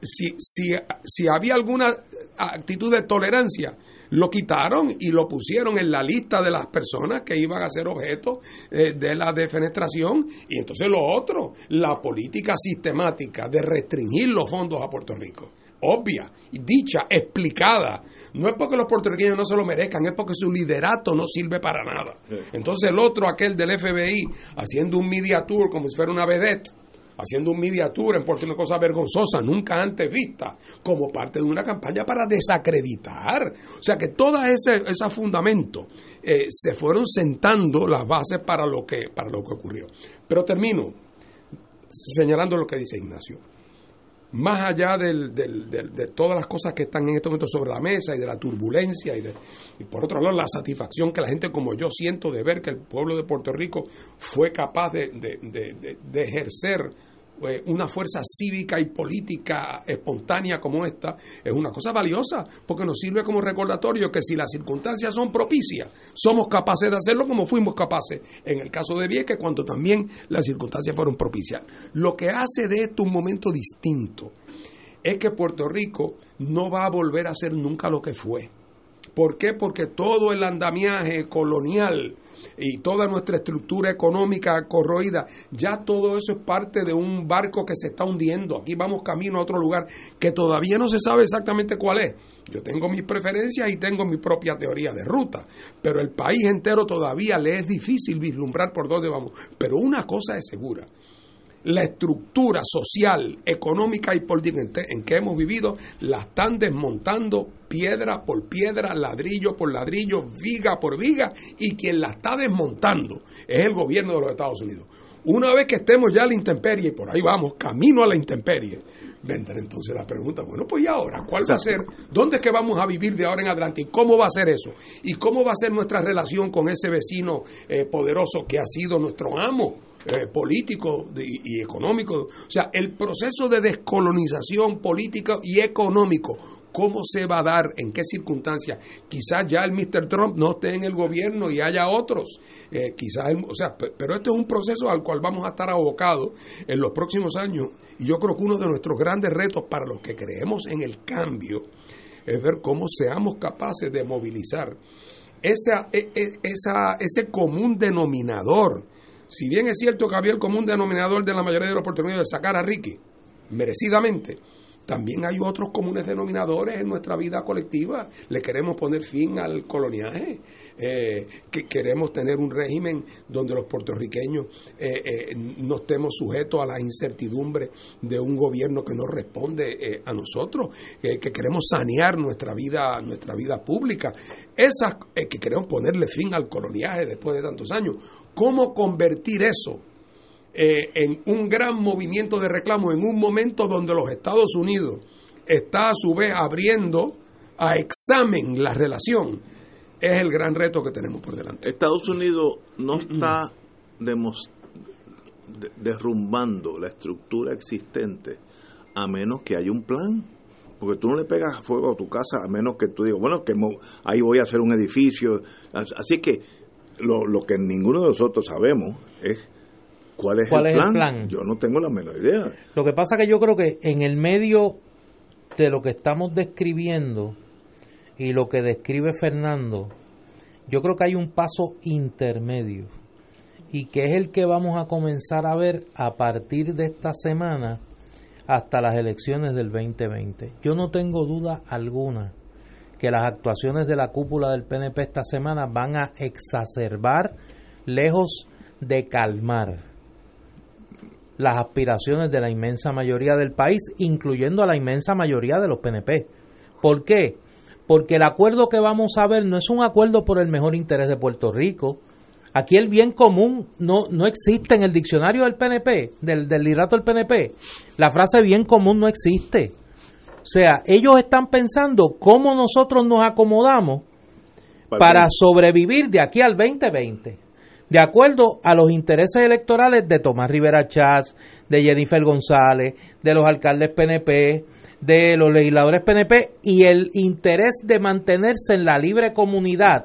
si, si, si había alguna actitud de tolerancia, lo quitaron y lo pusieron en la lista de las personas que iban a ser objeto eh, de la defenestración. Y entonces lo otro, la política sistemática de restringir los fondos a Puerto Rico. Obvia, dicha, explicada. No es porque los puertorriqueños no se lo merezcan, es porque su liderato no sirve para nada. Entonces el otro, aquel del FBI, haciendo un media tour como si fuera una vedette, haciendo un media tour en Puerto una cosa vergonzosa, nunca antes vista, como parte de una campaña para desacreditar. O sea que todo ese, ese fundamento eh, se fueron sentando las bases para lo, que, para lo que ocurrió. Pero termino señalando lo que dice Ignacio. Más allá de todas las cosas que están en este momento sobre la mesa y de la turbulencia y, de, y por otro lado la satisfacción que la gente como yo siento de ver que el pueblo de Puerto Rico fue capaz de, ejercer una fuerza cívica y política espontánea como esta es una cosa valiosa porque nos sirve como recordatorio que si las circunstancias son propicias, somos capaces de hacerlo como fuimos capaces en el caso de Vieques cuando también las circunstancias fueron propicias. Lo que hace de esto un momento distinto es que Puerto Rico no va a volver a ser nunca lo que fue. ¿Por qué? Porque todo el andamiaje colonial y toda nuestra estructura económica corroída, ya todo eso es parte de un barco que se está hundiendo. Aquí vamos camino a otro lugar que todavía no se sabe exactamente cuál es. Yo tengo mis preferencias y tengo mi propia teoría de ruta, pero el país entero todavía le es difícil vislumbrar por dónde vamos. Pero una cosa es segura, la estructura social, económica y política en que hemos vivido la están desmontando piedra por piedra, ladrillo por ladrillo, viga por viga, y quien la está desmontando es el gobierno de los Estados Unidos. Una vez que estemos ya a la intemperie, y por ahí vamos, camino a la intemperie, vendrá entonces la pregunta, bueno, pues ¿y ahora? ¿Cuál va a ser? ¿Dónde es que vamos a vivir de ahora en adelante? ¿Y cómo va a ser eso? ¿Y cómo va a ser nuestra relación con ese vecino eh, poderoso que ha sido nuestro amo? Eh, político y, económico. O sea, el proceso de descolonización político y económico, ¿cómo se va a dar? ¿En qué circunstancias? Quizás ya el Mr. Trump no esté en el gobierno y haya otros. Eh, quizás, o sea, pero este es un proceso al cual vamos a estar abocados en los próximos años. Y yo creo que uno de nuestros grandes retos para los que creemos en el cambio es ver cómo seamos capaces de movilizar esa, e, e, esa, ese común denominador si bien es cierto que había el común denominador de la mayoría de los puertorriqueños de sacar a Ricky, merecidamente, también hay otros comunes denominadores en nuestra vida colectiva. Le queremos poner fin al coloniaje, eh, que queremos tener un régimen donde los puertorriqueños eh, eh, no estemos sujetos a la incertidumbre de un gobierno que no responde a nosotros, que queremos sanear nuestra vida, nuestra vida pública, esas que queremos ponerle fin al coloniaje después de tantos años. ¿Cómo convertir eso eh, en un gran movimiento de reclamo en un momento donde los Estados Unidos está a su vez abriendo a examen la relación? Es el gran reto que tenemos por delante. Estados Unidos no está derrumbando la estructura existente a menos que haya un plan. Porque tú no le pegas fuego a tu casa a menos que tú digas, bueno, que ahí voy a hacer un edificio. Así que lo, lo que ninguno de nosotros sabemos es cuál es, el, plan? Yo no tengo la menor idea. Lo que pasa que yo creo que en el medio de lo que estamos describiendo y lo que describe Fernando, yo creo que hay un paso intermedio y que es el que vamos a comenzar a ver a partir de esta semana hasta las elecciones del 2020. Yo no tengo duda alguna que las actuaciones de la cúpula del PNP esta semana van a exacerbar, lejos de calmar las aspiraciones de la inmensa mayoría del país, incluyendo a la inmensa mayoría de los PNP. ¿Por qué? Porque el acuerdo que vamos a ver no es un acuerdo por el mejor interés de Puerto Rico. Aquí el bien común no, no existe en el diccionario del PNP, del, del liderato del PNP. La frase bien común no existe. O sea, ellos están pensando cómo nosotros nos acomodamos para sobrevivir de aquí al 2020, de acuerdo a los intereses electorales de Tomás Rivera Chávez, de Jennifer González, de los alcaldes PNP, de los legisladores PNP y el interés de mantenerse en la libre comunidad,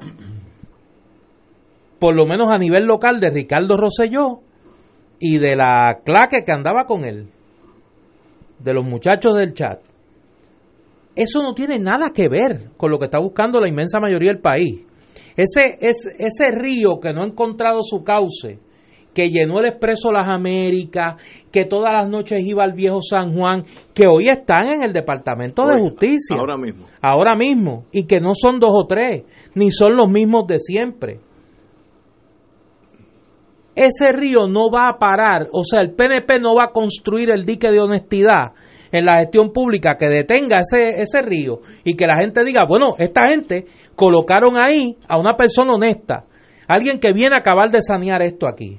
por lo menos a nivel local, de Ricardo Rosselló y de la claque que andaba con él, de los muchachos del chat. Eso no tiene nada que ver con lo que está buscando la inmensa mayoría del país. Ese, ese, ese río que no ha encontrado su cauce, que llenó el Expreso Las Américas, que todas las noches iba al viejo San Juan, que hoy están en el Departamento de Justicia. Ahora mismo. Ahora mismo. Y que no son dos o tres, ni son los mismos de siempre. Ese río no va a parar, o sea, el PNP no va a construir el dique de honestidad en la gestión pública que detenga ese, ese río y que la gente diga, bueno, esta gente colocaron ahí a una persona honesta, alguien que viene a acabar de sanear esto aquí.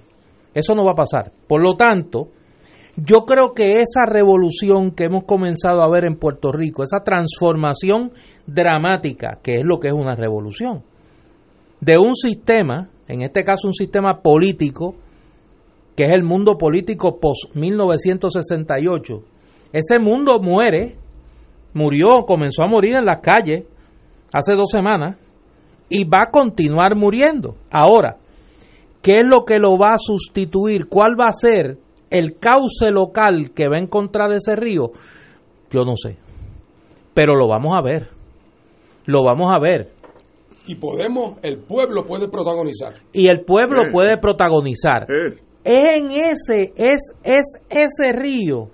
Eso no va a pasar. Por lo tanto, yo creo que esa revolución que hemos comenzado a ver en Puerto Rico, esa transformación dramática, que es lo que es una revolución, de un sistema, en este caso un sistema político, que es el mundo político post-1968, ese mundo muere, murió, comenzó a morir en las calles hace dos semanas y va a continuar muriendo. Ahora, ¿qué es lo que lo va a sustituir? ¿Cuál va a ser el cauce local que va a encontrar ese río? Yo no sé, pero lo vamos a ver. Lo vamos a ver. Y podemos, el pueblo puede protagonizar. Y el pueblo Eh. puede protagonizar. Eh, Es en ese, es, es ese río.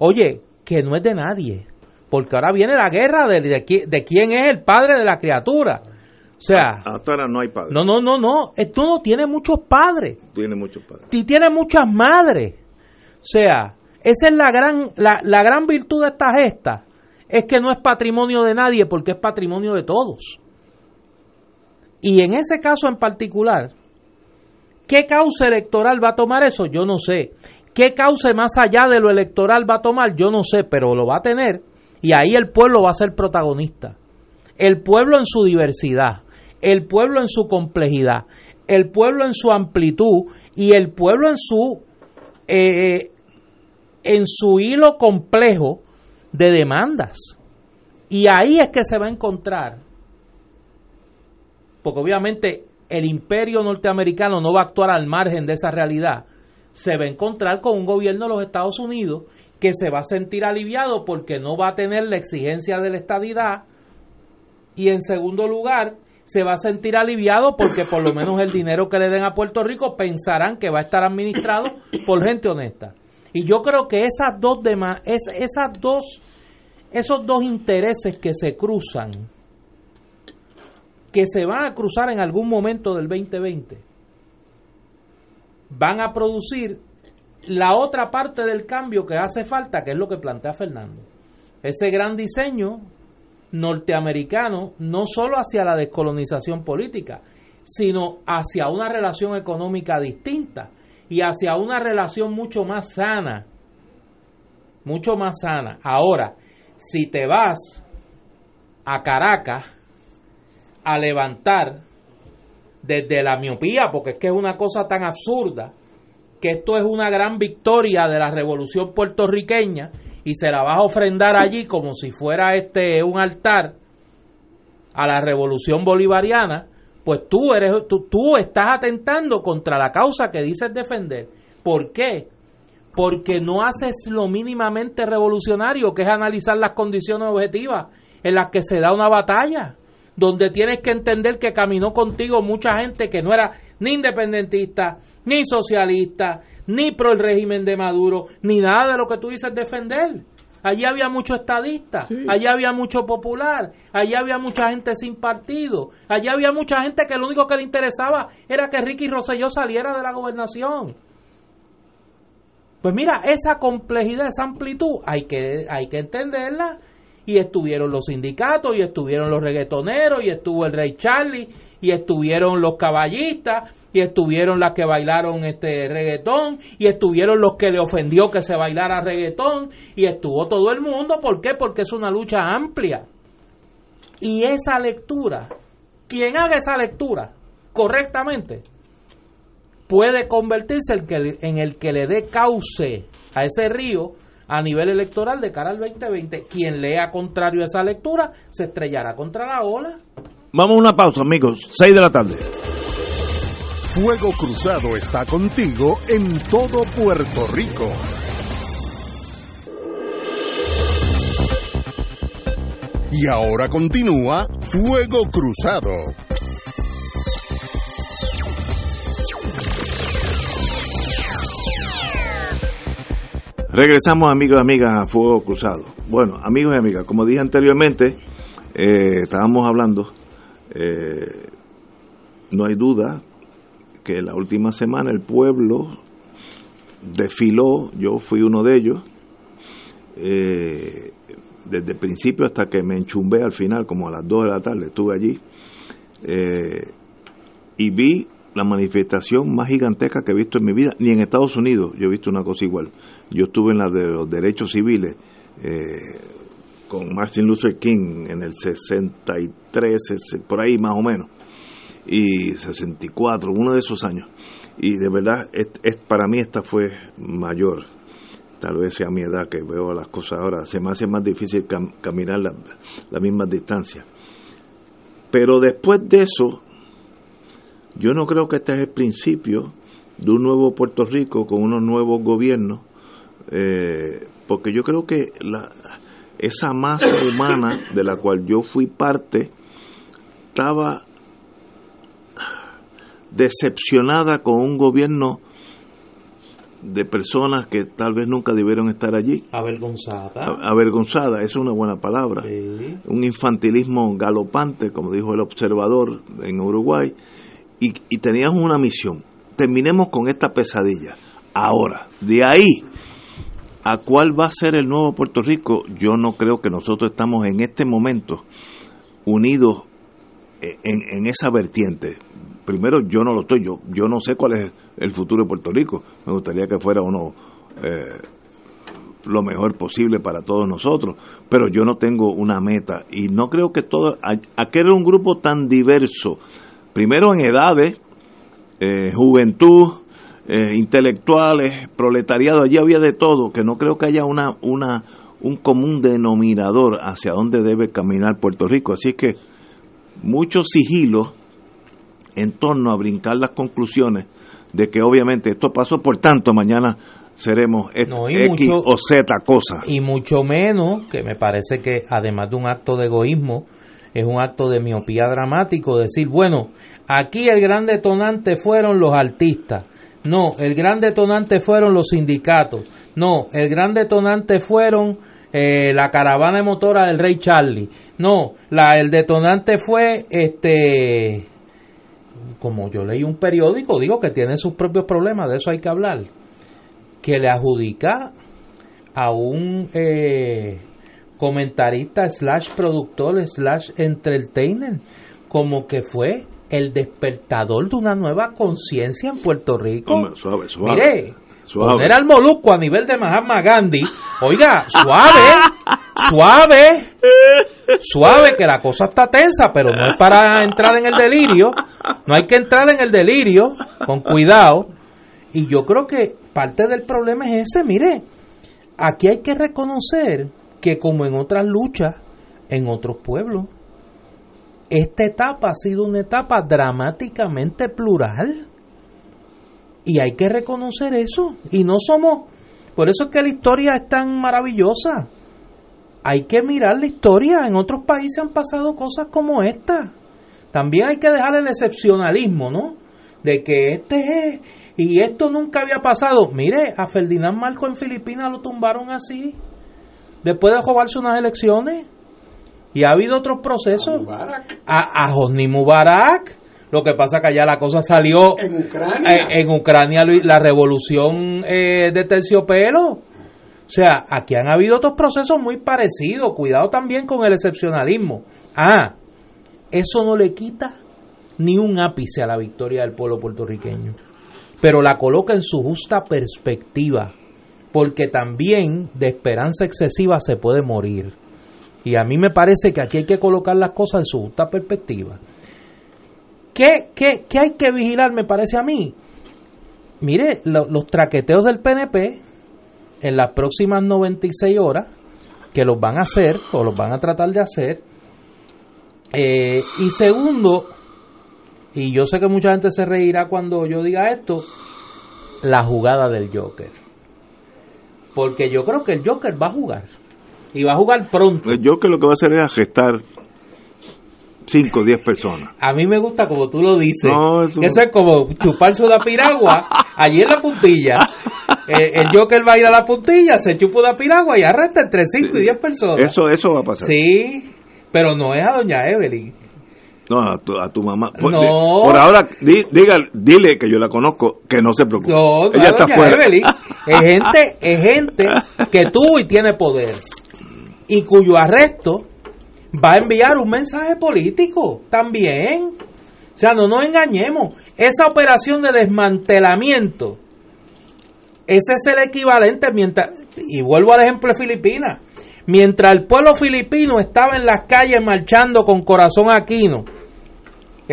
Oye, que no es de nadie. Porque ahora viene la guerra de, de, qui- de quién es el padre de la criatura. O sea, hasta ahora no hay padre. no, no, no, no. Esto no tiene muchos padres. Tiene muchos padres. Y tiene muchas madres. O sea, esa es la gran, la, la gran virtud de esta gesta. Es que no es patrimonio de nadie porque es patrimonio de todos. Y en ese caso en particular, ¿qué causa electoral va a tomar eso? Yo no sé. ¿Qué causa más allá de lo electoral va a tomar? Yo no sé, pero lo va a tener. Y ahí el pueblo va a ser protagonista. El pueblo en su diversidad, el pueblo en su complejidad, el pueblo en su amplitud y el pueblo en su eh, en su hilo complejo de demandas. Y ahí es que se va a encontrar, porque obviamente el imperio norteamericano no va a actuar al margen de esa realidad, se va a encontrar con un gobierno de los Estados Unidos que se va a sentir aliviado porque no va a tener la exigencia de la estadidad y en segundo lugar se va a sentir aliviado porque por lo menos el dinero que le den a Puerto Rico pensarán que va a estar administrado por gente honesta. Y yo creo que esas dos demás, es, esas dos, esos dos intereses que se cruzan, que se van a cruzar en algún momento del 2020, van a producir la otra parte del cambio que hace falta, que es lo que plantea Fernando. Ese gran diseño norteamericano, no solo hacia la descolonización política, sino hacia una relación económica distinta y hacia una relación mucho más sana, mucho más sana. Ahora, si te vas a Caracas a levantar desde la miopía, porque es que es una cosa tan absurda, que esto es una gran victoria de la revolución puertorriqueña y se la vas a ofrendar allí como si fuera este un altar a la revolución bolivariana, pues tú eres tú, tú estás atentando contra la causa que dices defender. ¿Por qué? Porque no haces lo mínimamente revolucionario, que es analizar las condiciones objetivas en las que se da una batalla, donde tienes que entender que caminó contigo mucha gente que no era ni independentista, ni socialista, ni pro el régimen de Maduro, ni nada de lo que tú dices defender. Allí había mucho estadista, allí había mucho popular, allí había mucha gente sin partido, allí había mucha gente que lo único que le interesaba era que Ricky Rosselló saliera de la gobernación. Pues mira, esa complejidad, esa amplitud, hay que, hay que entenderla. Y estuvieron los sindicatos, y estuvieron los reggaetoneros, y estuvo el Rey Charlie, y estuvieron los caballistas, y estuvieron las que bailaron este reggaetón, y estuvieron los que le ofendió que se bailara reggaetón, y estuvo todo el mundo. ¿Por qué? Porque es una lucha amplia. Y esa lectura, quien haga esa lectura correctamente, puede convertirse en, en el que le dé cauce a ese río a nivel electoral de cara al 2020. Quien lea contrario a esa lectura se estrellará contra la ola. Vamos a una pausa, amigos. 6 de la tarde. Fuego Cruzado está contigo en todo Puerto Rico. Y ahora continúa Fuego Cruzado. Regresamos amigos y amigas a Fuego Cruzado. Bueno, amigos y amigas, como dije anteriormente, eh, estábamos hablando, eh, no hay duda que la última semana el pueblo desfiló, yo fui uno de ellos, eh, desde el principio hasta que me enchumbé al final, como a las 2 de la tarde, estuve allí, y vi la manifestación más gigantesca que he visto en mi vida, ni en Estados Unidos yo he visto una cosa igual. Yo estuve en la de los derechos civiles eh, con Martin Luther King en el 63, por ahí más o menos, y 64, uno de esos años. Y de verdad, es, para mí esta fue mayor. Tal vez sea mi edad que veo las cosas ahora. Se me hace más difícil caminar la, la misma distancia. Pero después de eso, yo no creo que este es el principio de un nuevo Puerto Rico con unos nuevos gobiernos, eh, porque yo creo que la, esa masa [coughs] humana de la cual yo fui parte estaba decepcionada con un gobierno de personas que tal vez nunca debieron estar allí. Avergonzada. Avergonzada, es una buena palabra. Un infantilismo galopante, como dijo el observador en Uruguay, y, y teníamos una misión. Terminemos con esta pesadilla. Ahora, de ahí a cuál va a ser el nuevo Puerto Rico, yo no creo que nosotros estamos en este momento unidos en, en esa vertiente. Primero, yo no lo estoy, yo, yo no sé cuál es el futuro de Puerto Rico. Me gustaría que fuera uno eh, lo mejor posible para todos nosotros, pero yo no tengo una meta y no creo que todo, aquel era un grupo tan diverso, primero en edades, eh, juventud, eh, intelectuales, proletariado, allí había de todo, que no creo que haya una, una, un común denominador hacia dónde debe caminar Puerto Rico. Así que mucho sigilo en torno a brincar las conclusiones de que obviamente esto pasó, por tanto mañana seremos X o Z cosas. Y mucho menos, que me parece que además de un acto de egoísmo, es un acto de miopía dramático, decir, bueno, aquí el gran detonante fueron los artistas, no, el gran detonante fueron los sindicatos, no, el gran detonante fueron eh, la caravana de motora del Rey Charlie, no, la, el detonante fue este como yo leí un periódico, digo que tiene sus propios problemas, de eso hay que hablar, que le adjudica a un eh, comentarista slash productor slash entertainer como que fue el despertador de una nueva conciencia en Puerto Rico. suave, suave. Mire, poner al molusco a nivel de Mahatma Gandhi, oiga, suave, suave, suave, que la cosa está tensa, pero no es para entrar en el delirio, no hay que entrar en el delirio, con cuidado. Y yo creo que parte del problema es ese, mire, aquí hay que reconocer que como en otras luchas, en otros pueblos, esta etapa ha sido una etapa dramáticamente plural. Y hay que reconocer eso. Y no somos... Por eso es que la historia es tan maravillosa. Hay que mirar la historia. En otros países han pasado cosas como esta. También hay que dejar el excepcionalismo, ¿no? De que este es... Y esto nunca había pasado. Mire, a Ferdinand Marco en Filipinas lo tumbaron así. Después de robarse unas elecciones. Y ha habido otros procesos. A, a Hosni Mubarak. Lo que pasa que allá la cosa salió en Ucrania. Eh, en Ucrania la revolución eh, de terciopelo. O sea, aquí han habido otros procesos muy parecidos. Cuidado también con el excepcionalismo. Ah, eso no le quita ni un ápice a la victoria del pueblo puertorriqueño. Pero la coloca en su justa perspectiva. Porque también de esperanza excesiva se puede morir. Y a mí me parece que aquí hay que colocar las cosas en su justa perspectiva. ¿Qué, qué, qué hay que vigilar, me parece a mí? Mire, los traqueteos del PNP en las próximas 96 horas, que los van a hacer o los van a tratar de hacer. Eh, y segundo, y yo sé que mucha gente se reirá cuando yo diga esto, la jugada del Joker. Porque yo creo que el Joker va a jugar Y va a jugar pronto. Yo que lo que va a hacer es gestar 5 o 10 personas. A mí me gusta como tú lo dices. No, eso- Eso es como chuparse una piragua allí en la puntilla. [laughs] Eh, el Joker va a ir a la puntilla, se chupa una piragua y arresta entre 5 y 10 personas. Eso, eso va a pasar. Sí, pero no es a doña Evelyn. No, a tu, a tu mamá. Por, No. por ahora, di- diga, dile que yo la conozco, que no se preocupe. No, Ella es está fuera. [laughs] Es gente, es gente que tuvo y tiene poder. Y cuyo arresto va a enviar un mensaje político también. O sea, no nos engañemos. Esa operación de desmantelamiento, ese es el equivalente mientras, y vuelvo al ejemplo de Filipinas, mientras el pueblo filipino estaba en las calles marchando con corazón aquino,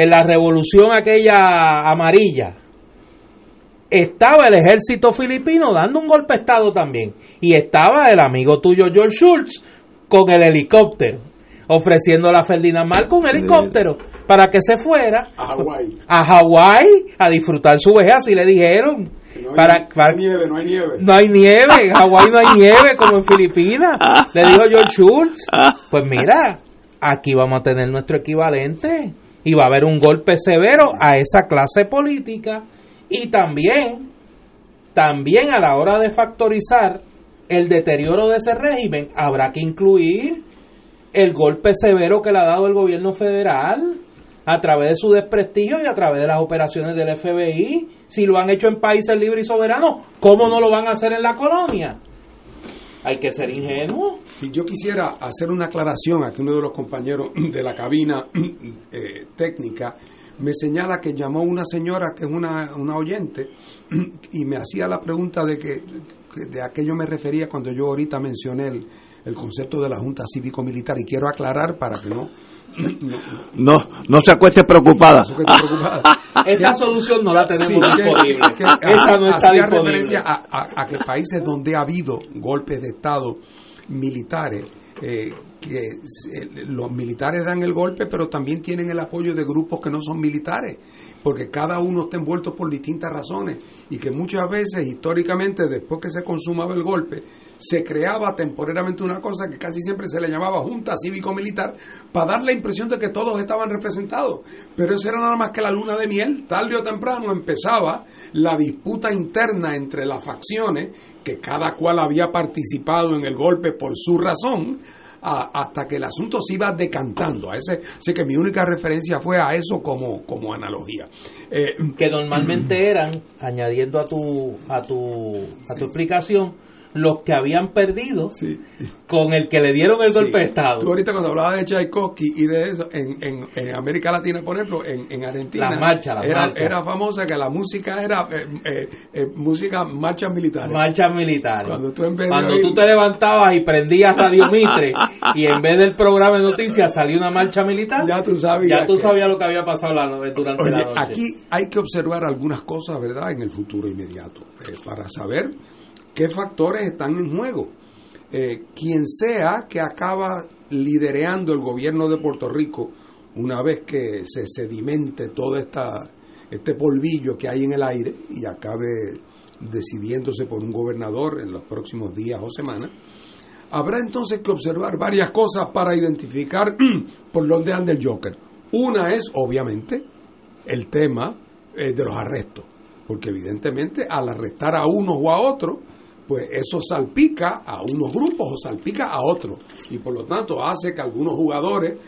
en la revolución aquella amarilla, estaba el ejército filipino dando un golpe de estado también. Y estaba el amigo tuyo George Schultz con el helicóptero, ofreciéndole a Ferdinand Marcos un helicóptero para que se fuera A Hawái. a Hawái a disfrutar su vejez, así le dijeron. No hay, para, no para- hay nieve, no hay nieve. no hay nieve, en Hawái no hay nieve como en Filipinas. Le dijo George Schultz. Pues mira, aquí vamos a tener nuestro equivalente y va a haber un golpe severo a esa clase política y también, también a la hora de factorizar el deterioro de ese régimen, habrá que incluir el golpe severo que le ha dado el gobierno federal a través de su desprestigio y a través de las operaciones del FBI. Si lo han hecho en países libres y soberanos, ¿cómo no lo van a hacer en la colonia? Hay que ser ingenuo. Si yo quisiera hacer una aclaración, aquí uno de los compañeros [clears throat] de la cabina [clears throat] eh, técnica me señala que llamó una señora que es una, una oyente [clears throat] y me hacía la pregunta de que de a qué yo me refería cuando yo ahorita mencioné el, el concepto de la Junta Cívico-Militar y quiero aclarar para que no, No, no se acueste preocupada. que estoy preocupada. [laughs] Esa solución no la tenemos Sí, que- disponible. que- Esa no está hacía disponible. referencia a, a- a que países donde ha habido golpes de Estado militares, eh, que los militares dan el golpe, pero también tienen el apoyo de grupos que no son militares, porque cada uno está envuelto por distintas razones y que muchas veces, históricamente, después que se consumaba el golpe, se creaba temporariamente una cosa que casi siempre se le llamaba Junta Cívico-Militar para dar la impresión de que todos estaban representados. Pero eso era nada más que la luna de miel. Tarde o temprano empezaba la disputa interna entre las facciones, que cada cual había participado en el golpe por su razón, a- hasta que el asunto se iba decantando. A ese, así que mi única referencia fue a eso como, como analogía. Eh, que normalmente [clears throat] eran, añadiendo a tu, a tu, a tu explicación, los que habían perdido sí. con el que le dieron el golpe de Estado. Tú ahorita cuando hablabas de Tchaikovsky y de eso, en, en, en América Latina, por ejemplo, en, en Argentina, Las marchas, las era, marchas. era famosa que la música era eh, eh, eh, música marchas militares. Marchas militares. Cuando tú en vez de Cuando tú te levantabas y prendías Radio Mitre [laughs] y en vez del programa de noticias salía una marcha militar, ya tú sabías. ya tú que- sabías lo que había pasado la durante Oye, la noche. aquí hay que observar algunas cosas, ¿verdad?, en el futuro inmediato, para saber qué factores están en juego. Eh, quien sea que acaba lidereando el gobierno de Puerto Rico, una vez que se sedimente todo esta, este polvillo que hay en el aire y acabe decidiéndose por un gobernador en los próximos días o semanas, habrá entonces que observar varias cosas para identificar [clears throat] por dónde anda el Joker. Una es, obviamente, el tema eh, de los arrestos, porque evidentemente al arrestar a unos o a otros, pues eso salpica a unos grupos o salpica a otros, y por lo tanto hace que algunos jugadores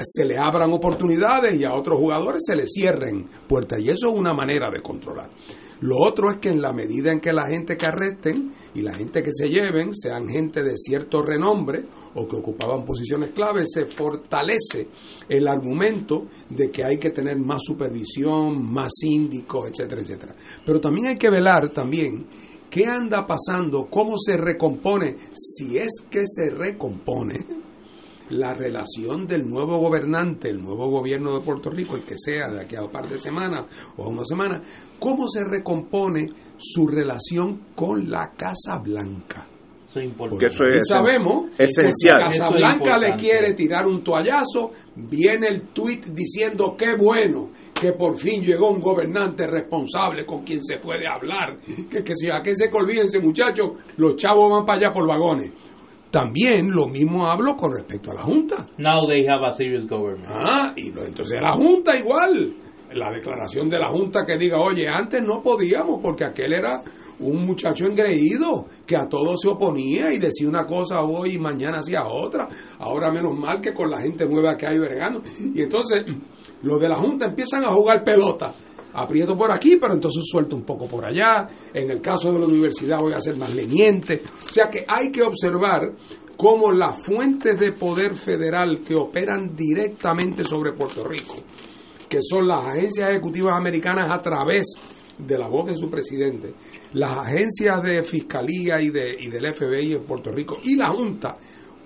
se le abran oportunidades y a otros jugadores se les cierren puertas, y eso es una manera de controlar. Lo otro es que en la medida en que la gente que arresten y la gente que se lleven sean gente de cierto renombre o que ocupaban posiciones claves, se fortalece el argumento de que hay que tener más supervisión, más síndicos, etcétera, etcétera. Pero también hay que velar también qué anda pasando, cómo se recompone, si es que se recompone la relación del nuevo gobernante, el nuevo gobierno de Puerto Rico, el que sea de aquí a un par de semanas o una semana, cómo se recompone su relación con la Casa Blanca. Eso es importante. Y es sabemos esencial. que Eso Casa es Blanca le quiere tirar un toallazo, viene el tuit diciendo qué bueno que por fin llegó un gobernante responsable con quien se puede hablar, que, que si aquí se que olvídense muchachos, los chavos van para allá por vagones. También lo mismo hablo con respecto a la Junta. Now they have a serious government. Ah, y entonces la Junta igual. La declaración de la Junta que diga, oye, antes no podíamos porque aquel era un muchacho engreído que a todo se oponía y decía una cosa hoy y mañana hacía otra. Ahora menos mal que con la gente nueva que hay vergano. Y entonces [clears throat] los de la Junta empiezan a jugar pelota. Aprieto por aquí, pero entonces suelto un poco por allá. En el caso de la universidad voy a ser más leniente. O sea que hay que observar cómo las fuentes de poder federal que operan directamente sobre Puerto Rico, que son las agencias ejecutivas americanas a través de la voz de su presidente, las agencias de fiscalía y, de, y del FBI en Puerto Rico y la Junta,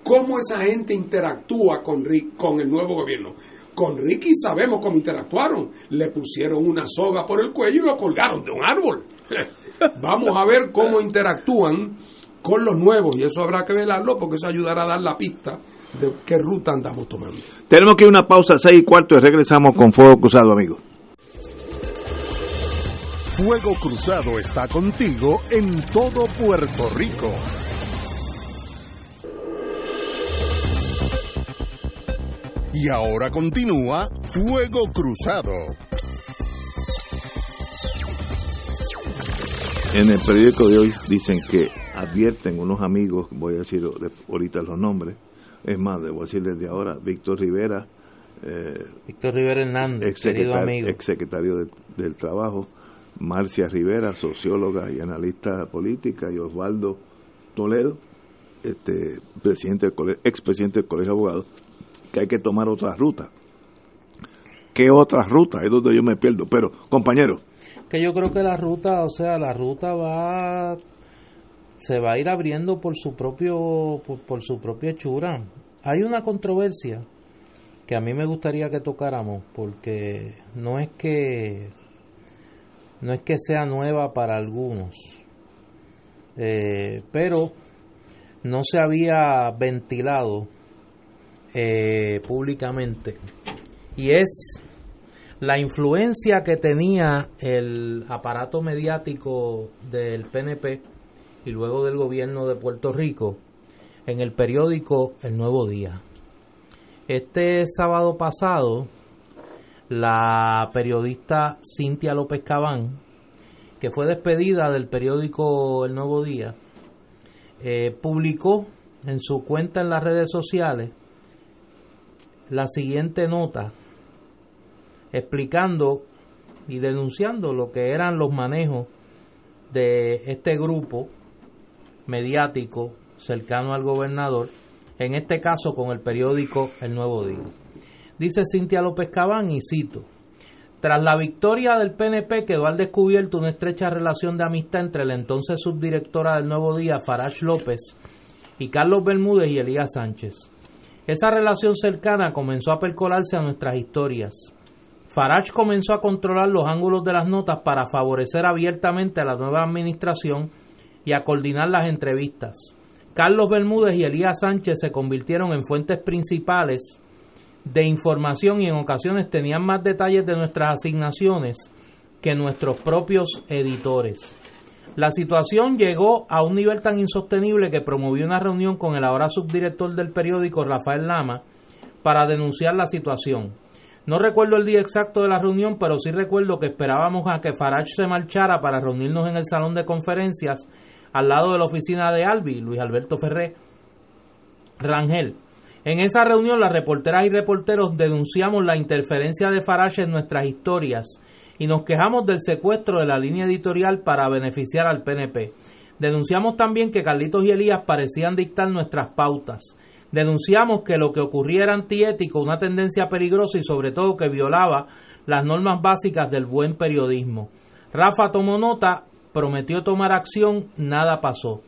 cómo esa gente interactúa con, con el nuevo gobierno. Con Ricky sabemos cómo interactuaron. Le pusieron una soga por el cuello y lo colgaron de un árbol. [laughs] Vamos a ver cómo interactúan con los nuevos y eso habrá que velarlo porque eso ayudará a dar la pista de qué ruta andamos tomando. Tenemos que ir a una pausa, seis y cuarto, y regresamos con Fuego Cruzado, amigos. Fuego Cruzado está contigo en todo Puerto Rico. Y ahora continúa Fuego Cruzado. En el periódico de hoy dicen que advierten unos amigos, voy a decir ahorita los nombres, es más, debo decir desde ahora, Víctor Rivera, eh, Víctor Rivera Hernández, ex querido amigo. Ex secretario del Trabajo, Marcia Rivera, socióloga y analista política, y Osvaldo Toledo, este presidente del expresidente del Colegio de Abogados, que hay que tomar otra ruta. ¿Qué otra ruta? Es donde yo me pierdo. Pero, compañero. Que yo creo que la ruta, o sea, la ruta va se va a ir abriendo por su propio por, su propia hechura. Hay una controversia que a mí me gustaría que tocáramos porque no es que no es que sea nueva para algunos, eh, pero no se había ventilado eh, públicamente y es la influencia que tenía el aparato mediático del PNP y luego del gobierno de Puerto Rico en el periódico El Nuevo Día. Este sábado pasado, la periodista Cintia López Cabán, que fue despedida del periódico El Nuevo Día, eh, publicó en su cuenta en las redes sociales la siguiente nota explicando y denunciando lo que eran los manejos de este grupo mediático cercano al gobernador, en este caso con el periódico El Nuevo Día. Dice Cintia López Cabán, y cito, tras la victoria del PNP quedó al descubierto una estrecha relación de amistad entre la entonces subdirectora del Nuevo Día, Farage López, y Carlos Bermúdez y Elías Sánchez. Esa relación cercana comenzó a percolarse a nuestras historias. Farage comenzó a controlar los ángulos de las notas para favorecer abiertamente a la nueva administración y a coordinar las entrevistas. Carlos Bermúdez y Elías Sánchez se convirtieron en fuentes principales de información y en ocasiones tenían más detalles de nuestras asignaciones que nuestros propios editores. La situación llegó a un nivel tan insostenible que promovió una reunión con el ahora subdirector del periódico Rafael Lama para denunciar la situación. No recuerdo el día exacto de la reunión, pero sí recuerdo que esperábamos a que Farage se marchara para reunirnos en el salón de conferencias al lado de la oficina de Albi, Luis Alberto Ferré Rangel. En esa reunión, las reporteras y reporteros denunciamos la interferencia de Farage en nuestras historias y nos quejamos del secuestro de la línea editorial para beneficiar al PNP. Denunciamos también que Carlitos y Elías parecían dictar nuestras pautas. Denunciamos que lo que ocurría era antiético, una tendencia peligrosa y sobre todo que violaba las normas básicas del buen periodismo. Rafa tomó nota prometió tomar acción, nada pasó.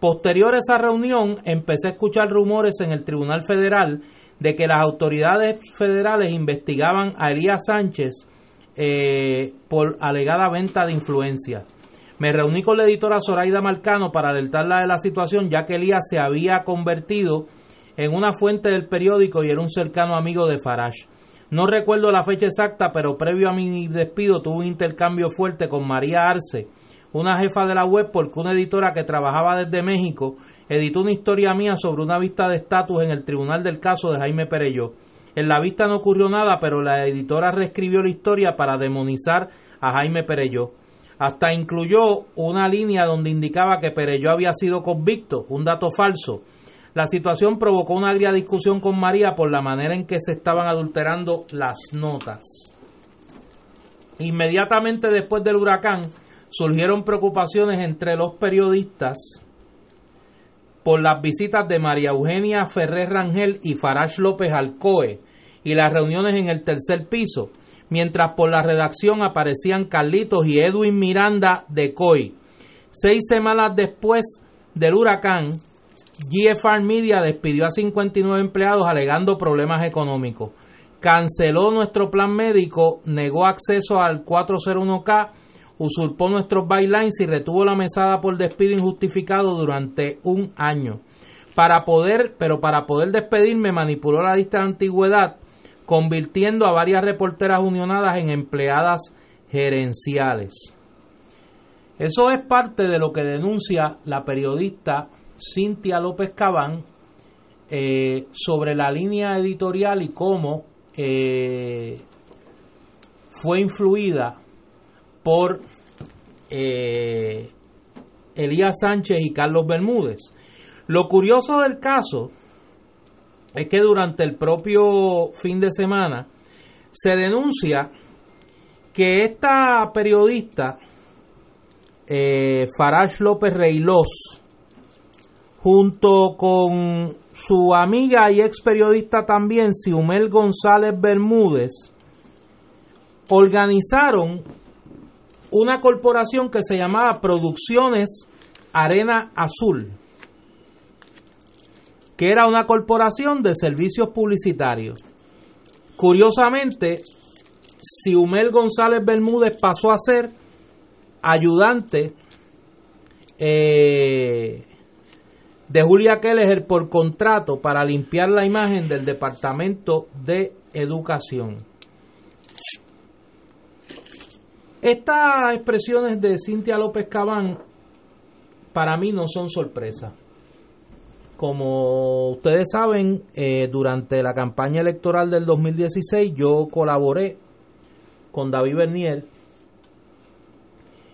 Posterior a esa reunión, empecé a escuchar rumores en el Tribunal Federal de que las autoridades federales investigaban a Elías Sánchez eh, por alegada venta de influencia. Me reuní con la editora Zoraida Marcano para alertarla de la situación, ya que Elías se había convertido en una fuente del periódico y era un cercano amigo de Farage. No recuerdo la fecha exacta, pero previo a mi despido tuve un intercambio fuerte con María Arce, una jefa de la web porque una editora que trabajaba desde México editó una historia mía sobre una vista de estatus en el tribunal del caso de Jaime Pereyó. En la vista no ocurrió nada, pero la editora reescribió la historia para demonizar a Jaime Pereyó. Hasta incluyó una línea donde indicaba que Pereyó había sido convicto, un dato falso. La situación provocó una agria discusión con María por la manera en que se estaban adulterando las notas. Inmediatamente después del huracán surgieron preocupaciones entre los periodistas por las visitas de María Eugenia Ferrer Rangel y Farage López Alcoe y las reuniones en el tercer piso, mientras por la redacción aparecían Carlitos y Edwin Miranda de COI. Seis semanas después del huracán, GFR Media despidió a 59 empleados alegando problemas económicos. Canceló nuestro plan médico, negó acceso al 401k, usurpó nuestros bylines y retuvo la mesada por despido injustificado durante un año. Para poder, pero para poder despedirme manipuló la lista de antigüedad, convirtiendo a varias reporteras unionadas en empleadas gerenciales. Eso es parte de lo que denuncia la periodista Cintia López Cabán eh, sobre la línea editorial y cómo eh, fue influida por eh, Elías Sánchez y Carlos Bermúdez. Lo curioso del caso es que durante el propio fin de semana se denuncia que esta periodista, eh, Farage López Reilós, junto con su amiga y ex periodista también, Siumel González Bermúdez, organizaron una corporación que se llamaba Producciones Arena Azul, que era una corporación de servicios publicitarios. Curiosamente, Siumel González Bermúdez pasó a ser ayudante eh, de Julia Keller por contrato para limpiar la imagen del Departamento de Educación. Estas expresiones de Cintia López Cabán para mí no son sorpresa. Como ustedes saben, eh, durante la campaña electoral del 2016 yo colaboré con David Bernier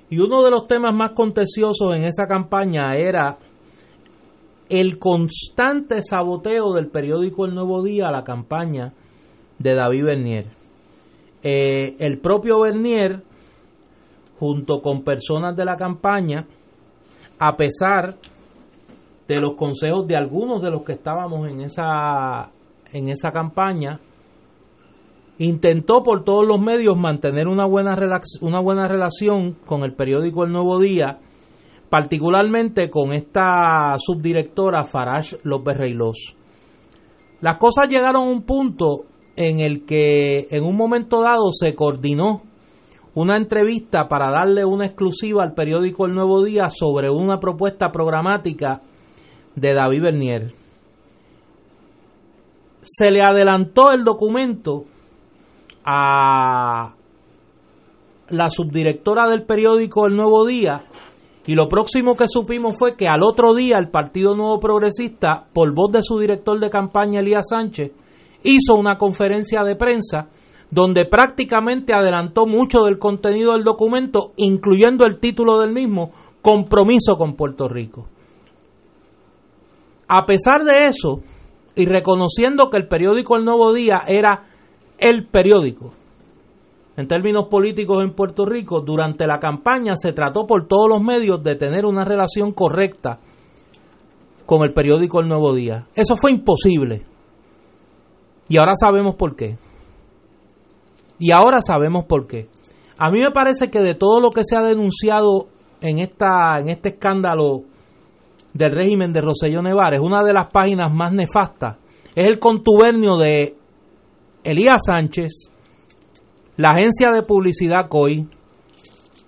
y uno de los temas más contenciosos en esa campaña era el constante saboteo del periódico El Nuevo Día a la campaña de David Bernier. Eh, el propio Bernier, junto con personas de la campaña, a pesar de los consejos de algunos de los que estábamos en esa, en esa campaña, intentó por todos los medios mantener una buena, una buena relación con el periódico El Nuevo Día particularmente con esta subdirectora Farage López Reilós. Las cosas llegaron a un punto en el que en un momento dado se coordinó una entrevista para darle una exclusiva al periódico El Nuevo Día sobre una propuesta programática de David Bernier. Se le adelantó el documento a la subdirectora del periódico El Nuevo Día y lo próximo que supimos fue que al otro día el Partido Nuevo Progresista, por voz de su director de campaña, Elías Sánchez, hizo una conferencia de prensa donde prácticamente adelantó mucho del contenido del documento, incluyendo el título del mismo, Compromiso con Puerto Rico. A pesar de eso, y reconociendo que el periódico El Nuevo Día era el periódico, en términos políticos en Puerto Rico, durante la campaña se trató por todos los medios de tener una relación correcta con el periódico El Nuevo Día. Eso fue imposible. Y ahora sabemos por qué. Y ahora sabemos por qué. A mí me parece que de todo lo que se ha denunciado en, esta, en este escándalo del régimen de Roselló Nevares, una de las páginas más nefastas es el contubernio de Elías Sánchez, la agencia de publicidad COI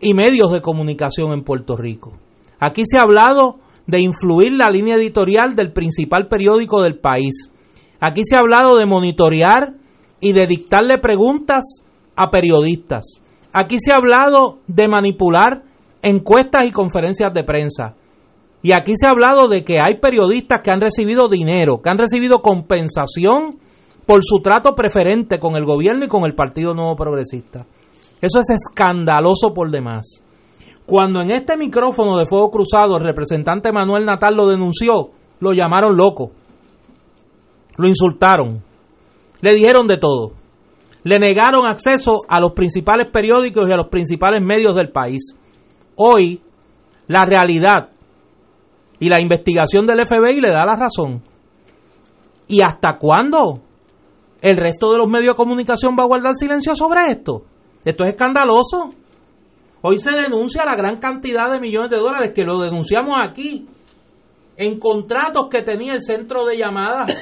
y medios de comunicación en Puerto Rico. Aquí se ha hablado de influir la línea editorial del principal periódico del país. Aquí se ha hablado de monitorear y de dictarle preguntas a periodistas. Aquí se ha hablado de manipular encuestas y conferencias de prensa. Y aquí se ha hablado de que hay periodistas que han recibido dinero, que han recibido compensación por su trato preferente con el gobierno y con el Partido Nuevo Progresista. Eso es escandaloso por demás. Cuando en este micrófono de Fuego Cruzado el representante Manuel Natal lo denunció, lo llamaron loco, lo insultaron, le dijeron de todo, le negaron acceso a los principales periódicos y a los principales medios del país. Hoy, la realidad y la investigación del FBI le da la razón. ¿Y hasta cuándo el resto de los medios de comunicación va a guardar silencio sobre esto? Esto es escandaloso. Hoy se denuncia la gran cantidad de millones de dólares que lo denunciamos aquí en contratos que tenía el centro de llamadas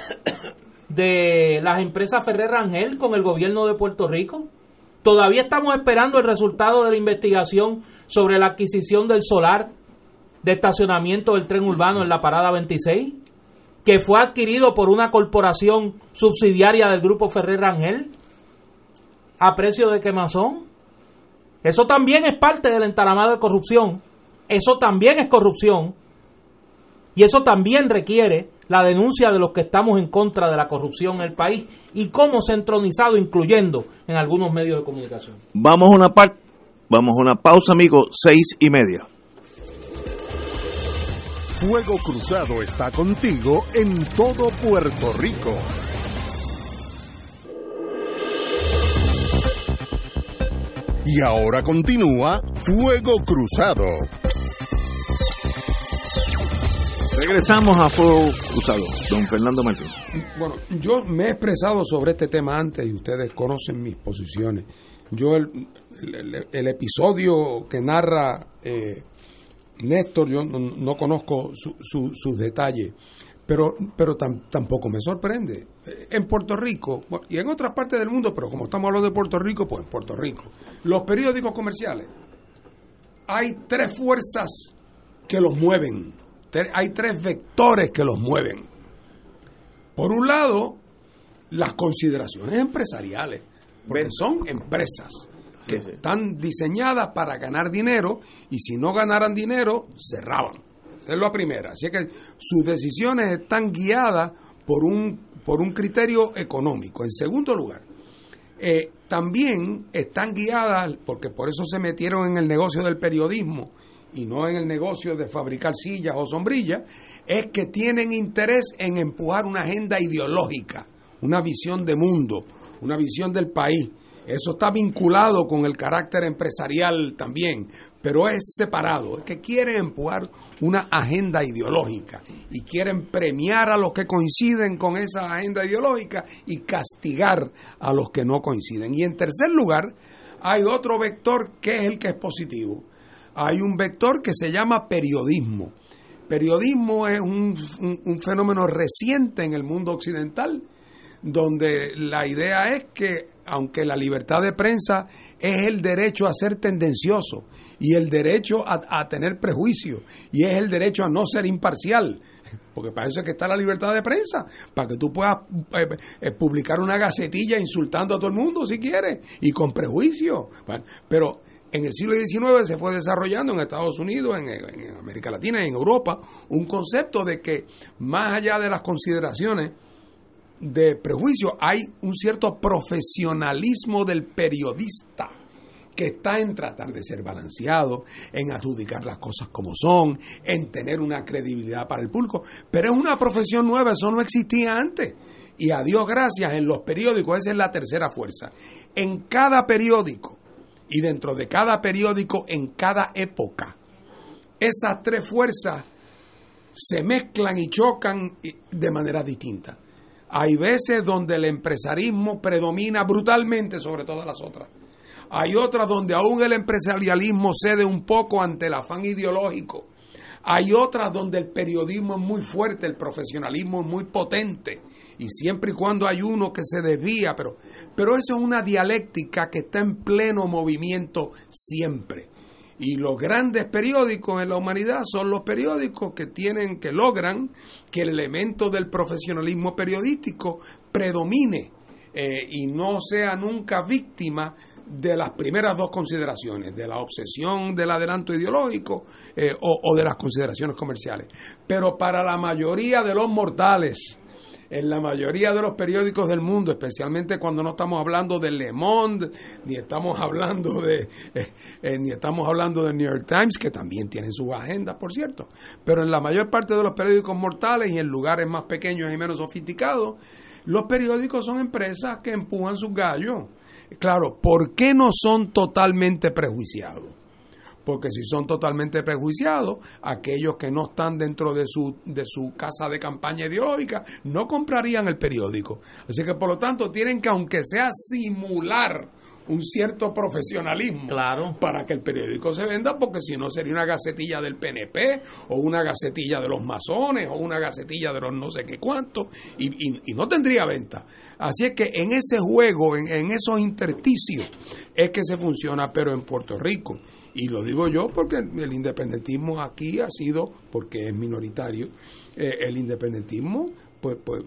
de las empresas Ferrer Rangel con el gobierno de Puerto Rico. Todavía estamos esperando el resultado de la investigación sobre la adquisición del solar de estacionamiento del tren urbano en la parada 26, que fue adquirido por una corporación subsidiaria del grupo Ferrer Rangel a precio de quemazón. Eso también es parte del entalamado de corrupción. Eso también es corrupción. Y eso también requiere la denuncia de los que estamos en contra de la corrupción en el país y cómo se ha entronizado, incluyendo en algunos medios de comunicación. Vamos a una parte, vamos a una pausa, amigos, seis y media. Fuego Cruzado está contigo en todo Puerto Rico. Y ahora continúa Fuego Cruzado. Regresamos a Fuego Cruzado, don Fernando Martín. Bueno, yo me he expresado sobre este tema antes y ustedes conocen mis posiciones. Yo el, el- episodio que narra eh, Néstor, yo no, no conozco su- su- sus detalles, pero, pero tam- tampoco me sorprende. En Puerto Rico y en otras partes del mundo, pero como estamos hablando de Puerto Rico, pues en Puerto Rico, los periódicos comerciales, hay tres fuerzas que los mueven, hay tres vectores que los mueven. Por un lado, las consideraciones empresariales, porque son empresas que están diseñadas para ganar dinero y si no ganaran dinero, cerraban. Esa es la primera. Así que sus decisiones están guiadas por un, por un criterio económico. En segundo lugar, eh, también están guiadas, porque por eso se metieron en el negocio del periodismo y no en el negocio de fabricar sillas o sombrillas, es que tienen interés en empujar una agenda ideológica, una visión de mundo, una visión del país. Eso está vinculado con el carácter empresarial también, pero es separado. Es que quieren empujar una agenda ideológica y quieren premiar a los que coinciden con esa agenda ideológica y castigar a los que no coinciden. Y en tercer lugar, hay otro vector que es el que es positivo. Hay un vector que se llama periodismo. Periodismo es un, un- fenómeno reciente en el mundo occidental donde la idea es que, aunque la libertad de prensa es el derecho a ser tendencioso y el derecho a, a tener prejuicio y es el derecho a no ser imparcial, porque para eso es que está la libertad de prensa, para que tú puedas eh, eh, publicar una gacetilla insultando a todo el mundo si quieres y con prejuicio. Pero en el siglo XIX se fue desarrollando en Estados Unidos, en, América Latina y en Europa un concepto de que más allá de las consideraciones de prejuicio, hay un cierto profesionalismo del periodista que está en tratar de ser balanceado, en adjudicar las cosas como son, en tener una credibilidad para el público, pero es una profesión nueva, eso no existía antes. Y a Dios gracias, en los periódicos, esa es la tercera fuerza. En cada periódico y dentro de cada periódico, en cada época, esas tres fuerzas se mezclan y chocan de manera distinta. Hay veces donde el empresarismo predomina brutalmente sobre todas las otras. Hay otras donde aún el empresarialismo cede un poco ante el afán ideológico. Hay otras donde el periodismo es muy fuerte, el profesionalismo es muy potente. Y siempre y cuando hay uno que se desvía, pero, pero eso es una dialéctica que está en pleno movimiento siempre. Y los grandes periódicos en la humanidad son los periódicos que tienen, que logran que el elemento del profesionalismo periodístico predomine eh, y no sea nunca víctima de las primeras dos consideraciones, de la obsesión del adelanto ideológico eh, o, o de las consideraciones comerciales. Pero para la mayoría de los mortales, en la mayoría de los periódicos del mundo, especialmente cuando no estamos hablando de Le Monde, ni estamos hablando de eh, eh, ni estamos hablando del New York Times, que también tienen sus agendas, por cierto. Pero en la mayor parte de los periódicos mortales y en lugares más pequeños y menos sofisticados, los periódicos son empresas que empujan sus gallos. Claro, ¿por qué no son totalmente prejuiciados? Porque si son totalmente prejuiciados, aquellos que no están dentro de su, de su casa de campaña ideológica no comprarían el periódico. Así que por lo tanto tienen que, aunque sea simular un cierto profesionalismo Claro. para que el periódico se venda, porque si no sería una gacetilla del PNP o una gacetilla de los masones o una gacetilla de los no sé qué cuántos y, y- y no tendría venta. Así es que en ese juego, en, en esos intersticios, es que se funciona, pero en Puerto Rico. Y lo digo yo porque el independentismo aquí ha sido, porque es minoritario, eh, el independentismo pues, pues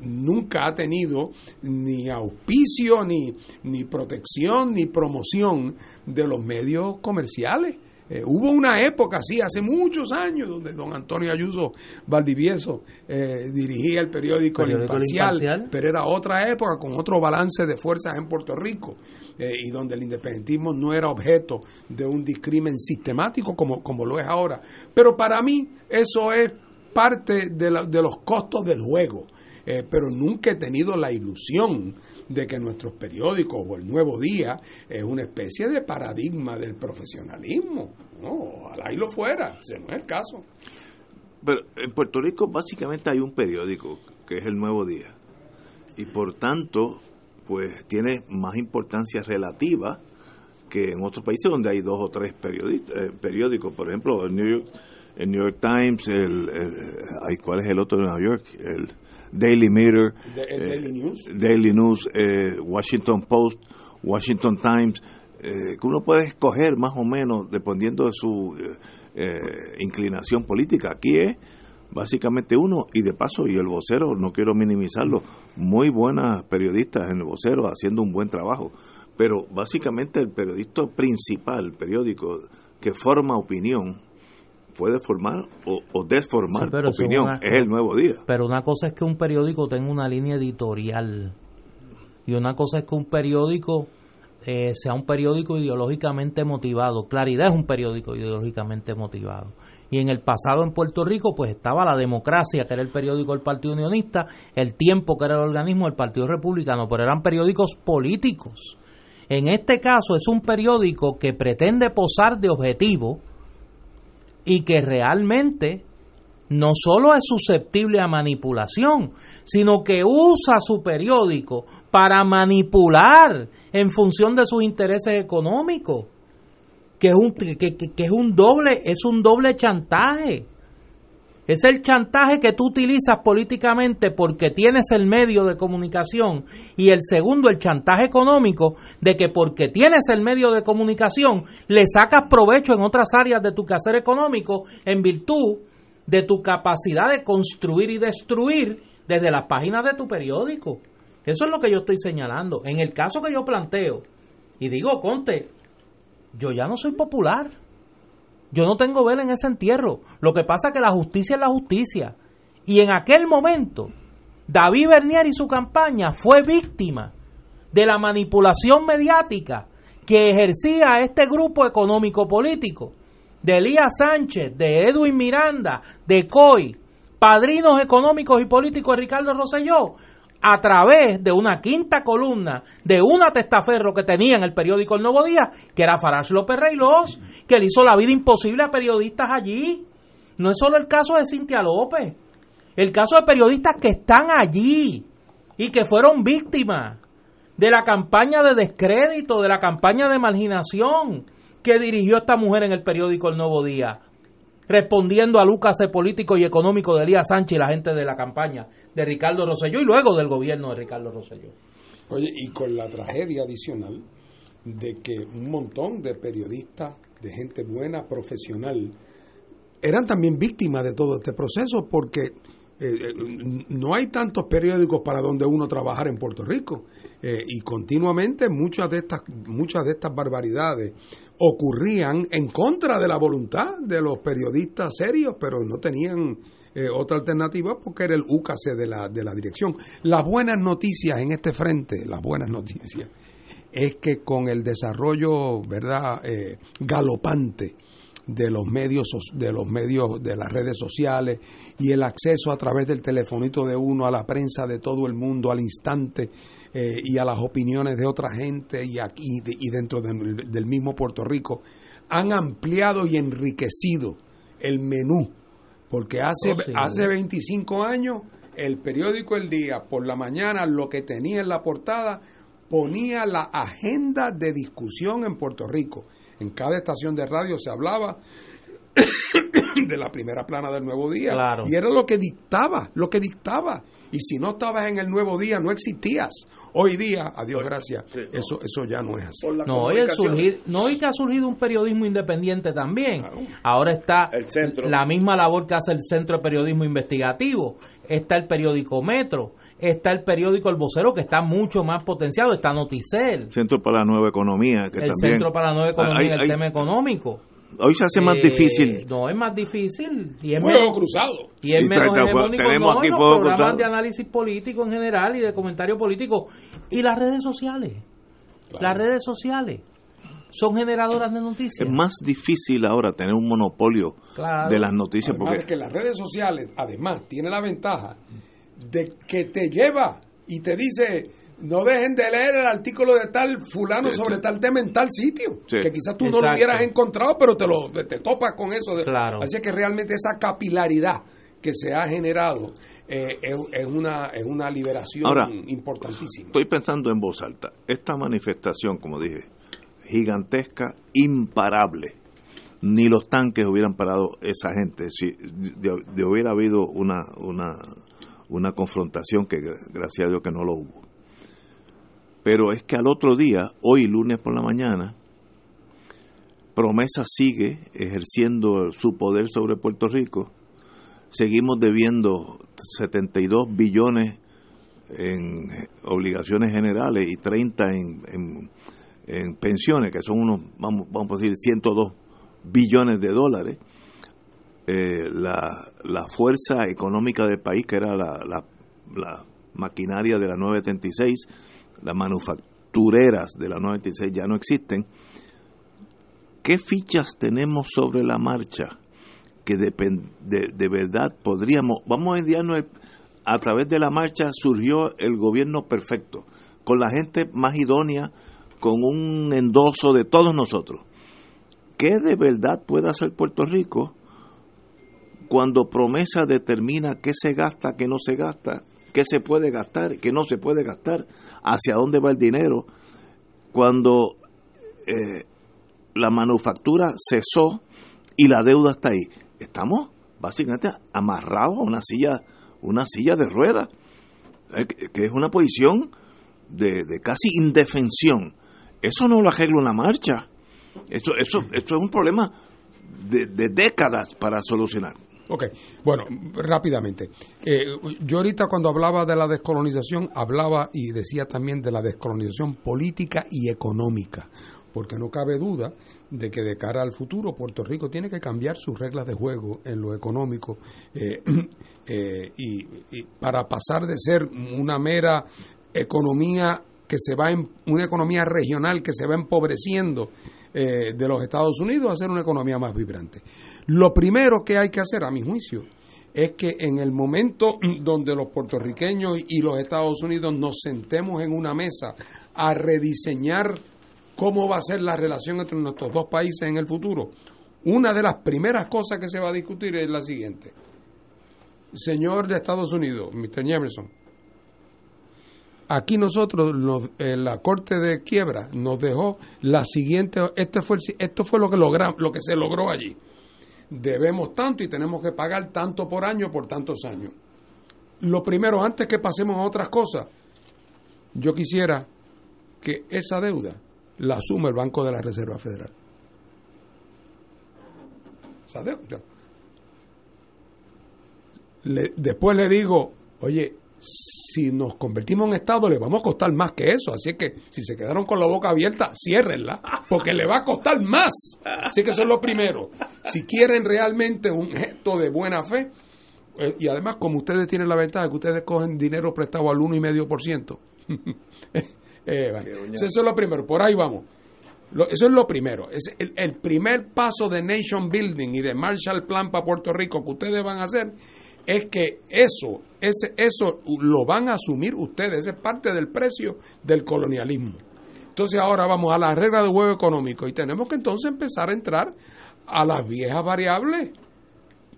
nunca ha tenido ni auspicio, ni, ni protección, ni promoción de los medios comerciales. Eh, hubo una época, sí, hace muchos años, donde don Antonio Ayuso Valdivieso eh, dirigía el periódico, El Imparcial. pero era otra época con otro balance de fuerzas en Puerto Rico eh, y donde el independentismo no era objeto de un discrimen sistemático como, como lo es ahora. Pero para mí eso es parte de, la- de los costos del juego. Eh, pero nunca he tenido la ilusión de que nuestros periódicos o el Nuevo Día es una especie de paradigma del profesionalismo. No, ojalá y lo fuera, ese no es el caso. Pero en Puerto Rico básicamente hay un periódico que es el Nuevo Día y por tanto pues tiene más importancia relativa que en otros países donde hay dos o tres eh, periódicos, por ejemplo el New York, el New York Times, el, el- ¿cuál es el otro de Nueva York? El Daily Mirror, el eh, Daily News. Daily News, eh, Washington Post, Washington Times, eh, que uno puede escoger más o menos dependiendo de su eh, eh, inclinación política. Aquí es básicamente uno, y de paso, y el vocero, no quiero minimizarlo, muy buenas periodistas en el vocero haciendo un buen trabajo, pero básicamente el periodista principal, el periódico que forma opinión, puede formar o, o desformar Sí, opinión, una- es el nuevo día. Pero una cosa es que un periódico tenga una línea editorial y una cosa es que un periódico eh, sea un periódico ideológicamente motivado. Claridad es un periódico ideológicamente motivado. Y en el pasado en Puerto Rico pues estaba la democracia, que era el periódico del Partido Unionista, el tiempo, que era el organismo del Partido Republicano, pero eran periódicos políticos. En este caso es un periódico que pretende posar de objetivo y que realmente no solo es susceptible a manipulación, sino que usa su periódico para manipular en función de sus intereses económicos, que es un, que, que- es un doble, es un doble chantaje. Es el chantaje que tú utilizas políticamente porque tienes el medio de comunicación y el segundo, el chantaje económico de que porque tienes el medio de comunicación le sacas provecho en otras áreas de tu quehacer económico en virtud de tu capacidad de construir y destruir desde las páginas de tu periódico. Eso es lo que yo estoy señalando. En el caso que yo planteo, y digo, Conte, yo ya no soy popular. Yo no tengo vela en ese entierro. Lo que pasa es que la justicia es la justicia. Y en aquel momento, David Bernier y su campaña fue víctima de la manipulación mediática que ejercía este grupo económico político de Elías Sánchez, de Edwin Miranda, de COI, padrinos económicos y políticos de Ricardo Rosselló, a través de una quinta columna de una testaferro que tenía en el periódico El Nuevo Día, que era Farash López Reylós, que le hizo la vida imposible a periodistas allí. No es solo el caso de Cintia López, el caso de periodistas que están allí y que fueron víctimas de la campaña de descrédito, de la campaña de marginación que dirigió esta mujer en el periódico El Nuevo Día, respondiendo a Lucas político y económico de Elías Sánchez y la gente de la campaña de Ricardo Rosselló y luego del gobierno de Ricardo Rosselló. Oye, y con la tragedia adicional de que un montón de periodistas, de gente buena, profesional, eran también víctimas de todo este proceso porque eh, no hay tantos periódicos para donde uno trabajar en Puerto Rico y continuamente muchas de estas muchas de estas barbaridades ocurrían en contra de la voluntad de los periodistas serios, pero no tenían otra alternativa porque era el UCAC de la, de la dirección. Las buenas noticias en este frente, las buenas noticias, es que con el desarrollo, ¿verdad?, galopante de los medios de los medios de las redes sociales y el acceso a través del telefonito de uno a la prensa de todo el mundo al instante eh, y a las opiniones de otra gente y aquí y dentro del mismo Puerto Rico han ampliado y enriquecido el menú porque hace oh, hace 25 años el periódico El Día por la mañana lo que tenía en la portada ponía la agenda de discusión en Puerto Rico en cada estación de radio se hablaba [coughs] de la primera plana del Nuevo Día. Y era lo que dictaba, lo que dictaba. Y si no estabas en el Nuevo Día, no existías. Hoy día, a Dios gracias, eso, eso ya no es así. No, hoy, surgir, no hoy que ha surgido un periodismo independiente también. Ahora está la misma labor que hace el Centro de Periodismo Investigativo. Está el periódico Metro está el periódico El Vocero, que está mucho más potenciado, está Noticel. Centro para la Nueva Economía. Que el Centro para la Nueva Economía, el tema económico. Hoy se hace más eh, difícil. No, es más difícil. Y es menos cruzado. Y es menos. Tenemos no, aquí los programas de análisis político en general y de comentario político. Y las redes sociales. Las redes sociales son generadoras de noticias. Es más difícil ahora tener un monopolio de las noticias. porque que las redes sociales, además, tiene la ventaja de que te lleva y te dice no dejen de leer el artículo de tal fulano sobre tal tema en tal sitio que quizás tú no lo hubieras encontrado pero te lo te topas con eso así que realmente esa capilaridad que se ha generado eh, es, una es una liberación importantísima. estoy pensando en voz alta. Esta manifestación como dije gigantesca imparable. Ni los tanques hubieran parado esa gente. Si de hubiera habido una una una confrontación que gracias a Dios que no lo hubo. Pero es que al otro día, hoy lunes por la mañana, Promesa sigue ejerciendo su poder sobre Puerto Rico. Seguimos debiendo 72 billones en obligaciones generales y 30 en, en, pensiones, que son unos, vamos, vamos a decir, 102 billones de dólares eh, la, la, fuerza económica del país, que era la, la, maquinaria de la 976, las manufactureras de la 976 ya no existen. ¿Qué fichas tenemos sobre la marcha que de, de verdad podríamos, vamos a enviarnos, a través de la marcha surgió el gobierno perfecto, con la gente más idónea, con un endoso de todos nosotros. ¿Qué de verdad puede hacer Puerto Rico cuando promesa determina qué se gasta, qué no se gasta, qué se puede gastar, qué no se puede gastar, hacia dónde va el dinero, cuando eh, la manufactura cesó y la deuda está ahí, estamos básicamente amarrados a una silla, una silla de ruedas, eh, que es una posición de, casi indefensión. Eso no lo arregla una marcha. Eso, eso, esto es un problema de décadas para solucionar. Ok, bueno, rápidamente. Eh, yo ahorita cuando hablaba de la descolonización, hablaba y decía también de la descolonización política y económica, porque no cabe duda de que de cara al futuro Puerto Rico tiene que cambiar sus reglas de juego en lo económico eh, [clears throat] eh, y, para pasar de ser una mera economía que se va en una economía regional que se va empobreciendo eh, de los Estados Unidos a ser una economía más vibrante. Lo primero que hay que hacer, a mi juicio, es que en el momento donde los puertorriqueños y los Estados Unidos nos sentemos en una mesa a rediseñar cómo va a ser la relación entre nuestros dos países en el futuro, una de las primeras cosas que se va a discutir es la siguiente. Señor de Estados Unidos, Mr. Jefferson, Aquí nosotros, en la Corte de Quiebra, nos dejó la siguiente, este fue, esto fue lo que, logramos, lo que se logró allí. Debemos tanto y tenemos que pagar tanto por año por tantos años. Lo primero, antes que pasemos a otras cosas, yo quisiera que esa deuda la asuma el Banco de la Reserva Federal. Esa deuda después le digo, oye, si nos convertimos en Estado le vamos a costar más que eso, así que si se quedaron con la boca abierta, ciérrenla, porque le va a costar más. Así que eso es lo primero. Si quieren realmente un gesto de buena fe, eh, y además como ustedes tienen la ventaja que ustedes cogen dinero prestado al 1,5%. [laughs] eh, bueno, eso es lo primero, por ahí vamos. Lo- eso es lo primero. Es el, el primer paso de nation building y de Marshall Plan para Puerto Rico que ustedes van a hacer es que eso, ese, eso lo van a asumir ustedes. Es parte del precio del colonialismo. Entonces ahora vamos a la regla de juego económico y tenemos que entonces empezar a entrar a las viejas variables,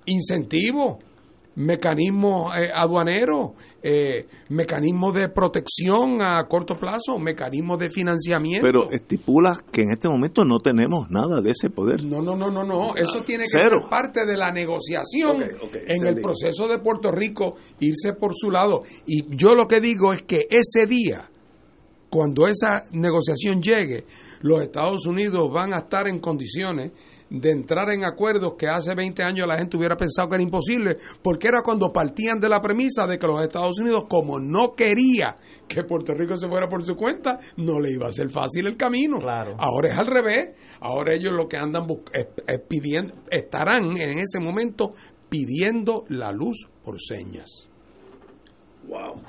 incentivos, mecanismos eh, aduaneros, eh, mecanismos de protección a corto plazo, mecanismos de financiamiento. Pero estipula que en este momento no tenemos nada de ese poder. No, no, no, no, no. Eso tiene que Cero. ser parte de la negociación en el proceso de Puerto Rico, irse por su lado. Y yo lo que digo es que ese día, cuando esa negociación llegue, los Estados Unidos van a estar en condiciones de entrar en acuerdos que hace 20 años la gente hubiera pensado que era imposible, porque era cuando partían de la premisa de que los Estados Unidos, como no quería que Puerto Rico se fuera por su cuenta, no le iba a ser fácil el camino. Claro. Ahora es al revés. Ahora ellos lo que andan bus- es- es pidiendo, estarán en ese momento pidiendo la luz por señas. Wow.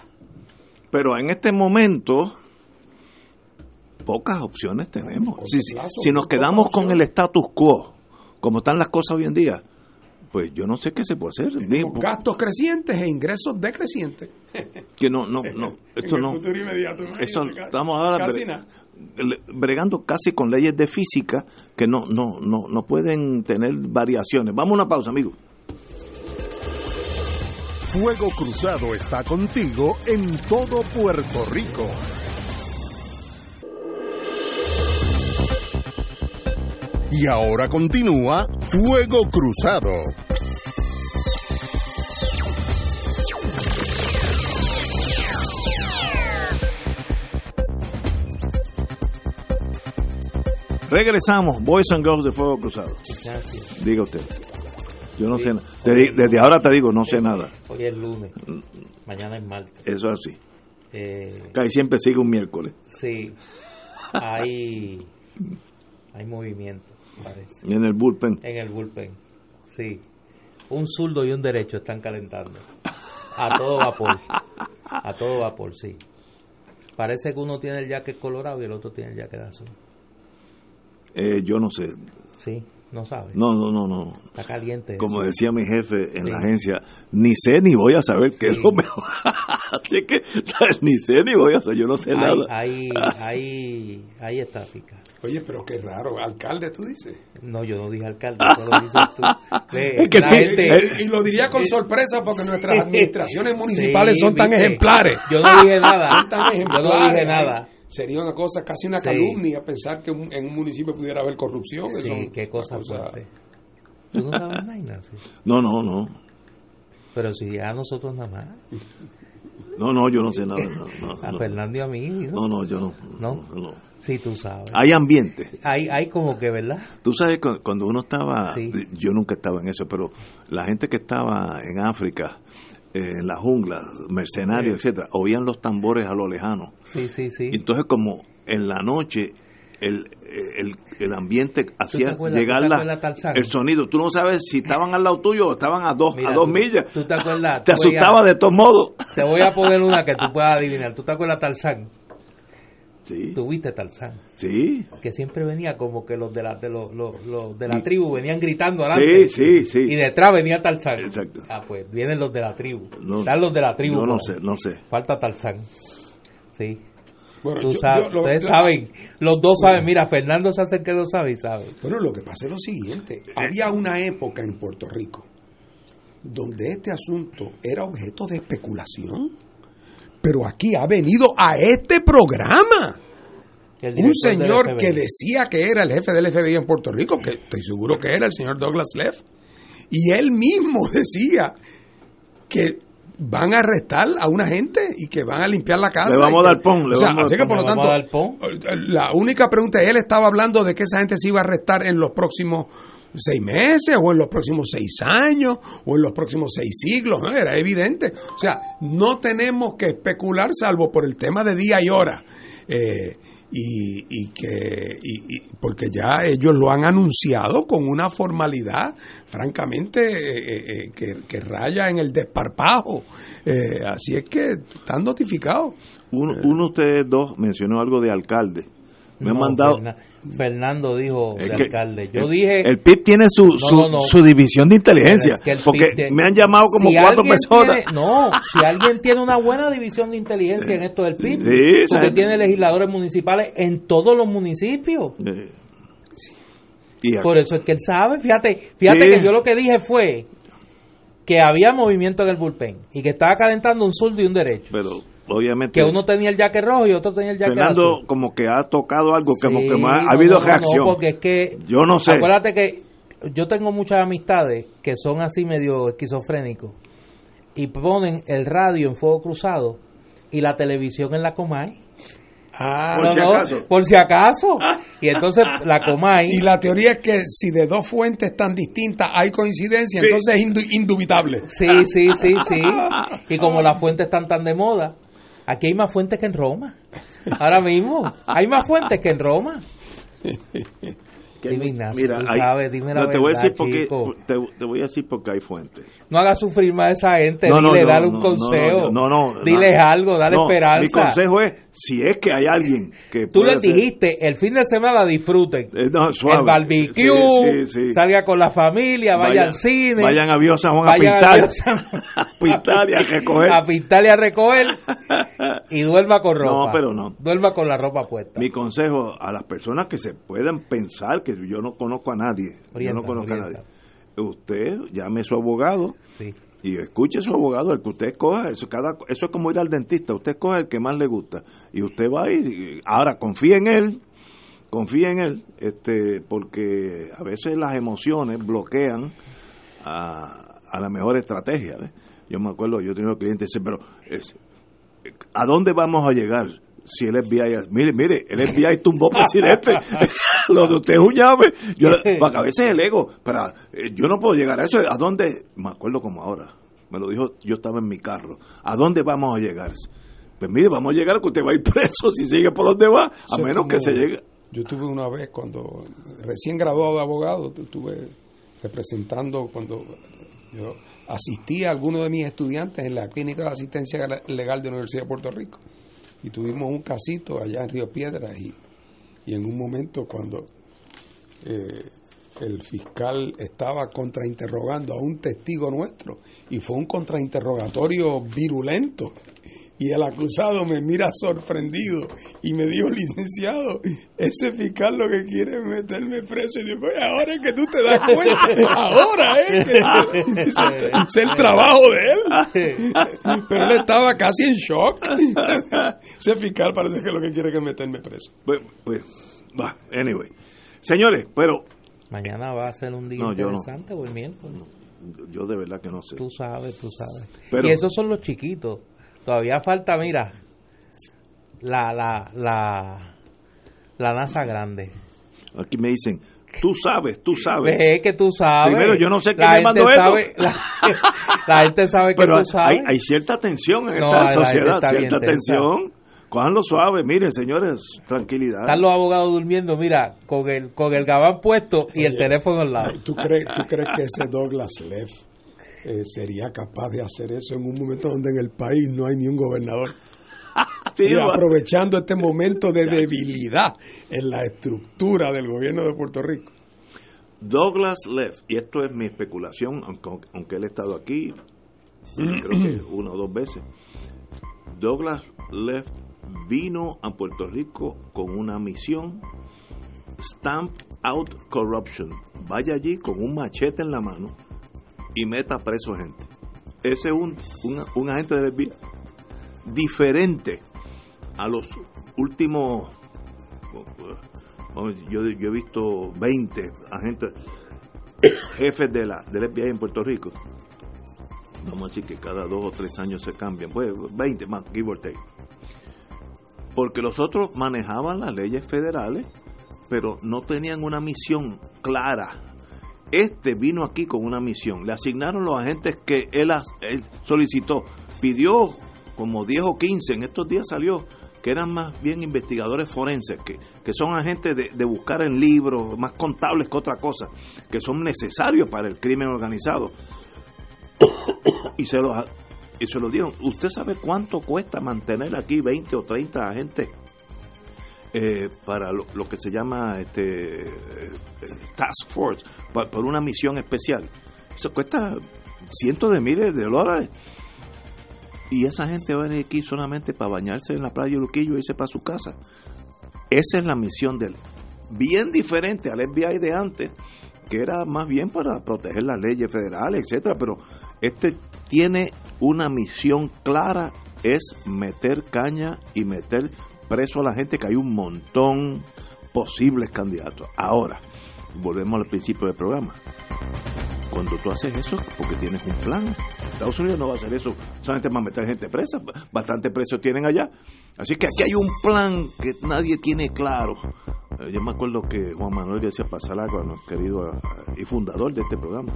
Pero en este momento pocas opciones tenemos. Si, si- plazo, si nos quedamos con el status quo, como están las cosas hoy en día, pues yo no sé qué se puede hacer. Con gastos crecientes e ingresos decrecientes. [laughs] que no, no, no, [laughs] esto no. futuro inmediato, Eso imagínate, ca- estamos ahora bregando casi con leyes de física que no, no, no, no pueden tener variaciones. Vamos a una pausa, amigos. Fuego Cruzado está contigo en todo Puerto Rico. Y ahora continúa Fuego Cruzado. Regresamos, Boys and Girls de Fuego Cruzado. Gracias. Diga usted. Yo no sé nada. Desde ahora te digo, no sé nada. Hoy es lunes, mañana es martes. Eso es así. Eh, Casi siempre sigue un miércoles. sí, [laughs] hay, hay movimiento, parece, En el bullpen. en el bullpen. Sí, un zurdo y un derecho están calentando. A todo vapor. A todo vapor, sí. Parece que uno tiene el jacket colorado y el otro tiene el jacket azul. Eh, yo no sé. Sí, no sabe. No, no, no, no. Está caliente. Como eso. decía mi jefe en Sí. la agencia, ni sé ni voy a saber qué es lo mejor. [laughs] Así que [laughs] ni sé ni voy a saber, yo no sé Hay, nada. hay, [laughs] hay, hay estática. Oye, pero qué raro. Alcalde, tú dices. No, yo no dije alcalde, eso lo dices tú. [laughs] Es que gente- Y, y lo diría con sorpresa porque nuestras administraciones municipales Sí, son tan viste. ejemplares. Yo no dije nada. Son tan Yo no dije nada. Sería una cosa, casi una Sí. calumnia pensar que un- en un municipio pudiera haber corrupción. Sí, qué cosa fuerte. Tú no sabes [laughs] nada, Ignacio. No, no, no. Pero si a nosotros nada más. No, no, yo no sé nada. No, no, [laughs] A no. Fernando y a mí. ¿no? No, yo no. ¿No? no. Sí, tú sabes. Hay ambiente. Hay, hay como que, ¿verdad? Tú sabes, cu- cuando uno estaba, Sí. yo nunca estaba en eso, pero la gente que estaba en África, eh, en la jungla, mercenarios, etcétera, oían los tambores a lo lejano. Sí, sí, sí. Entonces como en la noche el, el, el ambiente hacía acuerdas- llegar la- el sonido. Tú no sabes si estaban al lado tuyo o estaban a dos, Mira, a dos tú- millas. ¿Tú te acuerdas? Te asustaba de todos modos. Te voy a poner una que tú puedas adivinar. ¿Tú te acuerdas Tarzán? Sí, Tuviste Tarzán. sí, Que siempre venía como que los de la, de los, los- los de la tribu venían gritando adelante. sí, sí, sí. Y detrás venía Tarzán. Exacto. Ah, pues vienen los de la tribu. No. Están los de la tribu. Yo no por sé, no sé. Falta Tarzán. Sí. Bueno, Tú yo- sabes, yo lo- ustedes saben. Los dos saben. Mira, Fernando se hace que lo sabe y sabe. Bueno, lo que pasa es lo siguiente. Había una época en Puerto Rico donde este asunto era objeto de especulación. Pero aquí ha venido a este programa un señor que decía que era el jefe del FBI en Puerto Rico, que estoy seguro que era el señor Douglas Leff. Y él mismo [laughs] decía que van a arrestar a una gente y que van a limpiar la casa. Le vamos a dar pon, le o sea, vamos a así dar que por lo pon. Le tanto, vamos a dar la única pregunta es, él estaba hablando de que esa gente se iba a arrestar en los próximos seis meses o en los próximos seis años o en los próximos seis siglos, ¿no? era evidente. O sea, no tenemos que especular salvo por el tema de día y hora. Eh, y, y, que y, porque ya ellos lo han anunciado con una formalidad francamente eh, eh, que, que, raya en el desparpajo. Así es que están notificados. Uno, uno de ustedes dos mencionó algo de alcalde me han mandado Fernando dijo de alcalde. Yo dije. El PIB tiene su, su, división de inteligencia. porque me han llamado como cuatro personas. no, si alguien tiene una buena división de inteligencia en esto del PIB, porque tiene legisladores municipales en todos los municipios. Por eso es que él sabe. Fíjate, fíjate que yo lo que dije fue que había movimiento en el bullpen y que estaba calentando un zurdo y un derecho. Pero obviamente. Que uno tenía el jaque rojo y otro tenía el jaque Fernando como que ha tocado algo, como que ha habido reacción. porque es que. Yo no sé. Acuérdate que yo tengo muchas amistades que son así medio esquizofrénicos y ponen el radio en fuego cruzado y la televisión en la Comay. Ah, por, si acaso. por si acaso. Y entonces la Comay. Y la teoría es que si de dos fuentes tan distintas hay coincidencia, entonces es indubitable. Sí, sí, sí, sí. [laughs] Y como las fuentes están tan de moda, Aquí hay más fuentes que en Roma. Ahora mismo. Hay más fuentes que en Roma. Mira, dime la te voy a decir porque te, voy a decir porque hay fuentes. No hagas sufrir más a esa gente, dile, dale un consejo. No, no, Diles algo, dale esperanza. Mi consejo es, si es que hay alguien que Tú les dijiste, el fin de semana disfruten. Eh, el barbecue, salga con la familia, vaya, al cine. Vayan a San Juan a pintar. [laughs] A, pintar y a recoger. [laughs] A pintar y a recoger. [laughs] y duerma con ropa. No, pero no. Duerma con la ropa puesta. Mi consejo a las personas que se pueden pensar que yo no conozco a nadie. yo no conozco a nadie. Usted llame a su abogado y escuche a su abogado, el que usted escoja. Eso, cada, eso es como ir al dentista. Usted escoge el que más le gusta. Y usted va a ir. Ahora, confía en él. Confía en él, este, porque a veces las emociones bloquean a, a la mejor estrategia. Yo me acuerdo, yo tenía clientes que pero es, ¿a dónde vamos a llegar? Si el FBI, mire, mire, el FBI tumbó presidente, [laughs] lo de usted es un llave, yo, a veces el ego, pero eh, yo no puedo llegar a eso, ¿a dónde? Me acuerdo como ahora, me lo dijo, yo estaba en mi carro, ¿a dónde vamos a llegar? Pues mire, vamos a llegar a que usted va a ir [laughs] preso si sigue por donde va, a menos que se llegue. Yo tuve una vez cuando, recién graduado de abogado, estuve representando cuando yo asistí a algunos de mis estudiantes en la clínica de asistencia legal de la Universidad de Puerto Rico y tuvimos un casito allá en Río Piedras y, y en un momento cuando eh, el fiscal estaba contrainterrogando a un testigo nuestro y fue un contrainterrogatorio virulento y el acusado me mira sorprendido y me dijo, licenciado, ese fiscal lo que quiere es meterme preso. Y digo, ahora es que tú te das cuenta, ahora es que [laughs] es el trabajo de él. [laughs] Pero él estaba casi en shock. Ese fiscal parece que lo que quiere es meterme preso. Pues, pues, va, anyway. Señores, pero... Mañana va a ser un día interesante o el miércoles. Yo de verdad que no sé. Tú sabes, tú sabes. y esos son los chiquitos. Todavía falta, mira, la, la, la, la NASA grande. Aquí me dicen, tú sabes, tú sabes. Es que tú sabes. Primero, yo no sé quién me mandó sabe, [laughs] La, gente sabe que tú sabes. Hay, hay, cierta tensión en esta sociedad, cierta tensión. lo suave, miren señores, tranquilidad. Están los abogados durmiendo, mira, con el, con el gabán puesto y el teléfono al lado. ¿tú crees, ¿Tú crees que ese Douglas Leff eh, sería capaz de hacer eso en un momento donde en el país no hay ni un gobernador. [laughs] y aprovechando este momento de [laughs] debilidad en la estructura del gobierno de Puerto Rico. Douglas Leff, y esto es mi especulación, aunque, aunque él ha estado aquí, creo que [clears throat] una o dos veces, Douglas Leff vino a Puerto Rico con una misión, Stamp Out Corruption. Vaya allí con un machete en la mano y meta preso gente. Ese es un, un, agente de FBI diferente a los últimos. Yo, yo he visto 20 agentes, jefes de la, del FBI en Puerto Rico. Vamos a decir que cada dos o tres años se cambian. Pues 20 más, give or take. Porque los otros manejaban las leyes federales, pero no tenían una misión clara Este vino aquí con una misión. Le asignaron los agentes que él, solicitó. Pidió como 10 o 15, en estos días salió que eran más bien investigadores forenses, que, que son agentes de, de, buscar en libros, más contables que otra cosa, que son necesarios para el crimen organizado. [coughs] y se los y se lo dieron. ¿Usted sabe cuánto cuesta mantener aquí 20 o 30 agentes eh, para lo, que se llama este eh, Task Force, por, una misión especial? Eso cuesta cientos de miles de dólares. Y esa gente va a venir aquí solamente para bañarse en la playa de Luquillo y irse para su casa. Esa es la misión del bien diferente al FBI de antes, que era más bien para proteger las leyes federales, etcétera, pero este tiene una misión clara, es meter caña y meter preso a la gente, que hay un montón posibles candidatos. Ahora, volvemos al principio del programa. Cuando tú haces eso, porque tienes un plan. Estados Unidos no va a hacer eso solamente para meter gente presa, bastante presos tienen allá. Así que aquí hay un plan que nadie tiene claro. Yo me acuerdo que Juan Manuel decía Pasalaga, querido y fundador de este programa,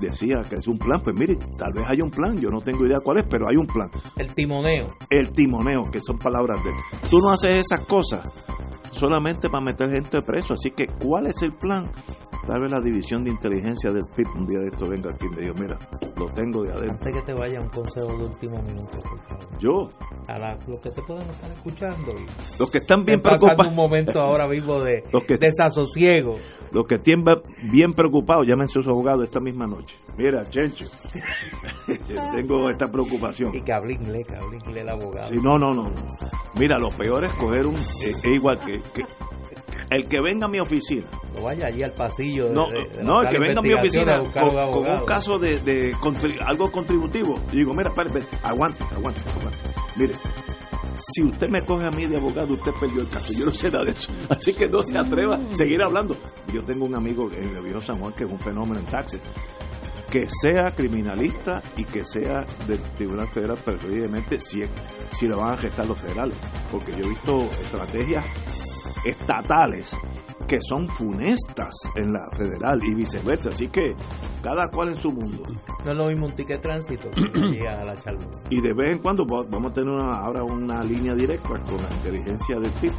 decía que es un plan. Pues mire, tal vez haya un plan, yo no tengo idea cuál es, pero hay un plan. El timoneo. El timoneo, que son palabras de él. Tú no haces esas cosas solamente para meter gente preso. Así que, ¿cuál es el plan? Tal vez la división de inteligencia del PIB un día de esto venga aquí y me diga, mira, lo tengo de adentro. Antes que te vaya un consejo de último minuto, por favor. Yo. A la, los que te puedan estar escuchando. Los que están bien preocupados. un momento ahora mismo de [laughs] los que, desasosiego. Los que estén bien preocupados, llamen a sus abogados esta misma noche. Mira, Chencho, [laughs] tengo esta preocupación. Y que hable inglés, que hable inglés el abogado. Sí, no, no, no. Mira, lo peor es coger un... Eh, es igual que, que el que venga a mi oficina. No vaya allí al pasillo. De, no, de, de no el que venga a mi oficina con, con, un caso de, algo contributivo. Y digo, mira, espérate, aguante, aguante, aguante. Mire, si usted me coge a mí de abogado, usted perdió el caso. Yo no sé nada de eso. [laughs] Así que no se atreva a seguir hablando. Yo tengo un amigo en el viejo San Juan que es un fenómeno en taxis. Que sea criminalista y que sea del Tribunal Federal, preferiblemente si, si lo van a gestar los federales. Porque yo he visto estrategias estatales que son funestas en la federal y viceversa. Así que cada cual en su mundo. No es lo mismo un ticket de tránsito que [clears throat] a la charla. Y de vez en cuando vamos a tener una, ahora una línea directa con la inteligencia del PIB,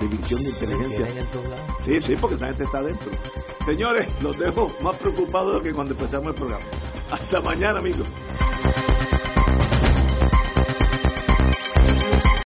división de inteligencia. Sí, sí, porque esa gente está adentro. Señores, los dejo más preocupados que cuando empezamos el programa. Hasta mañana, amigos.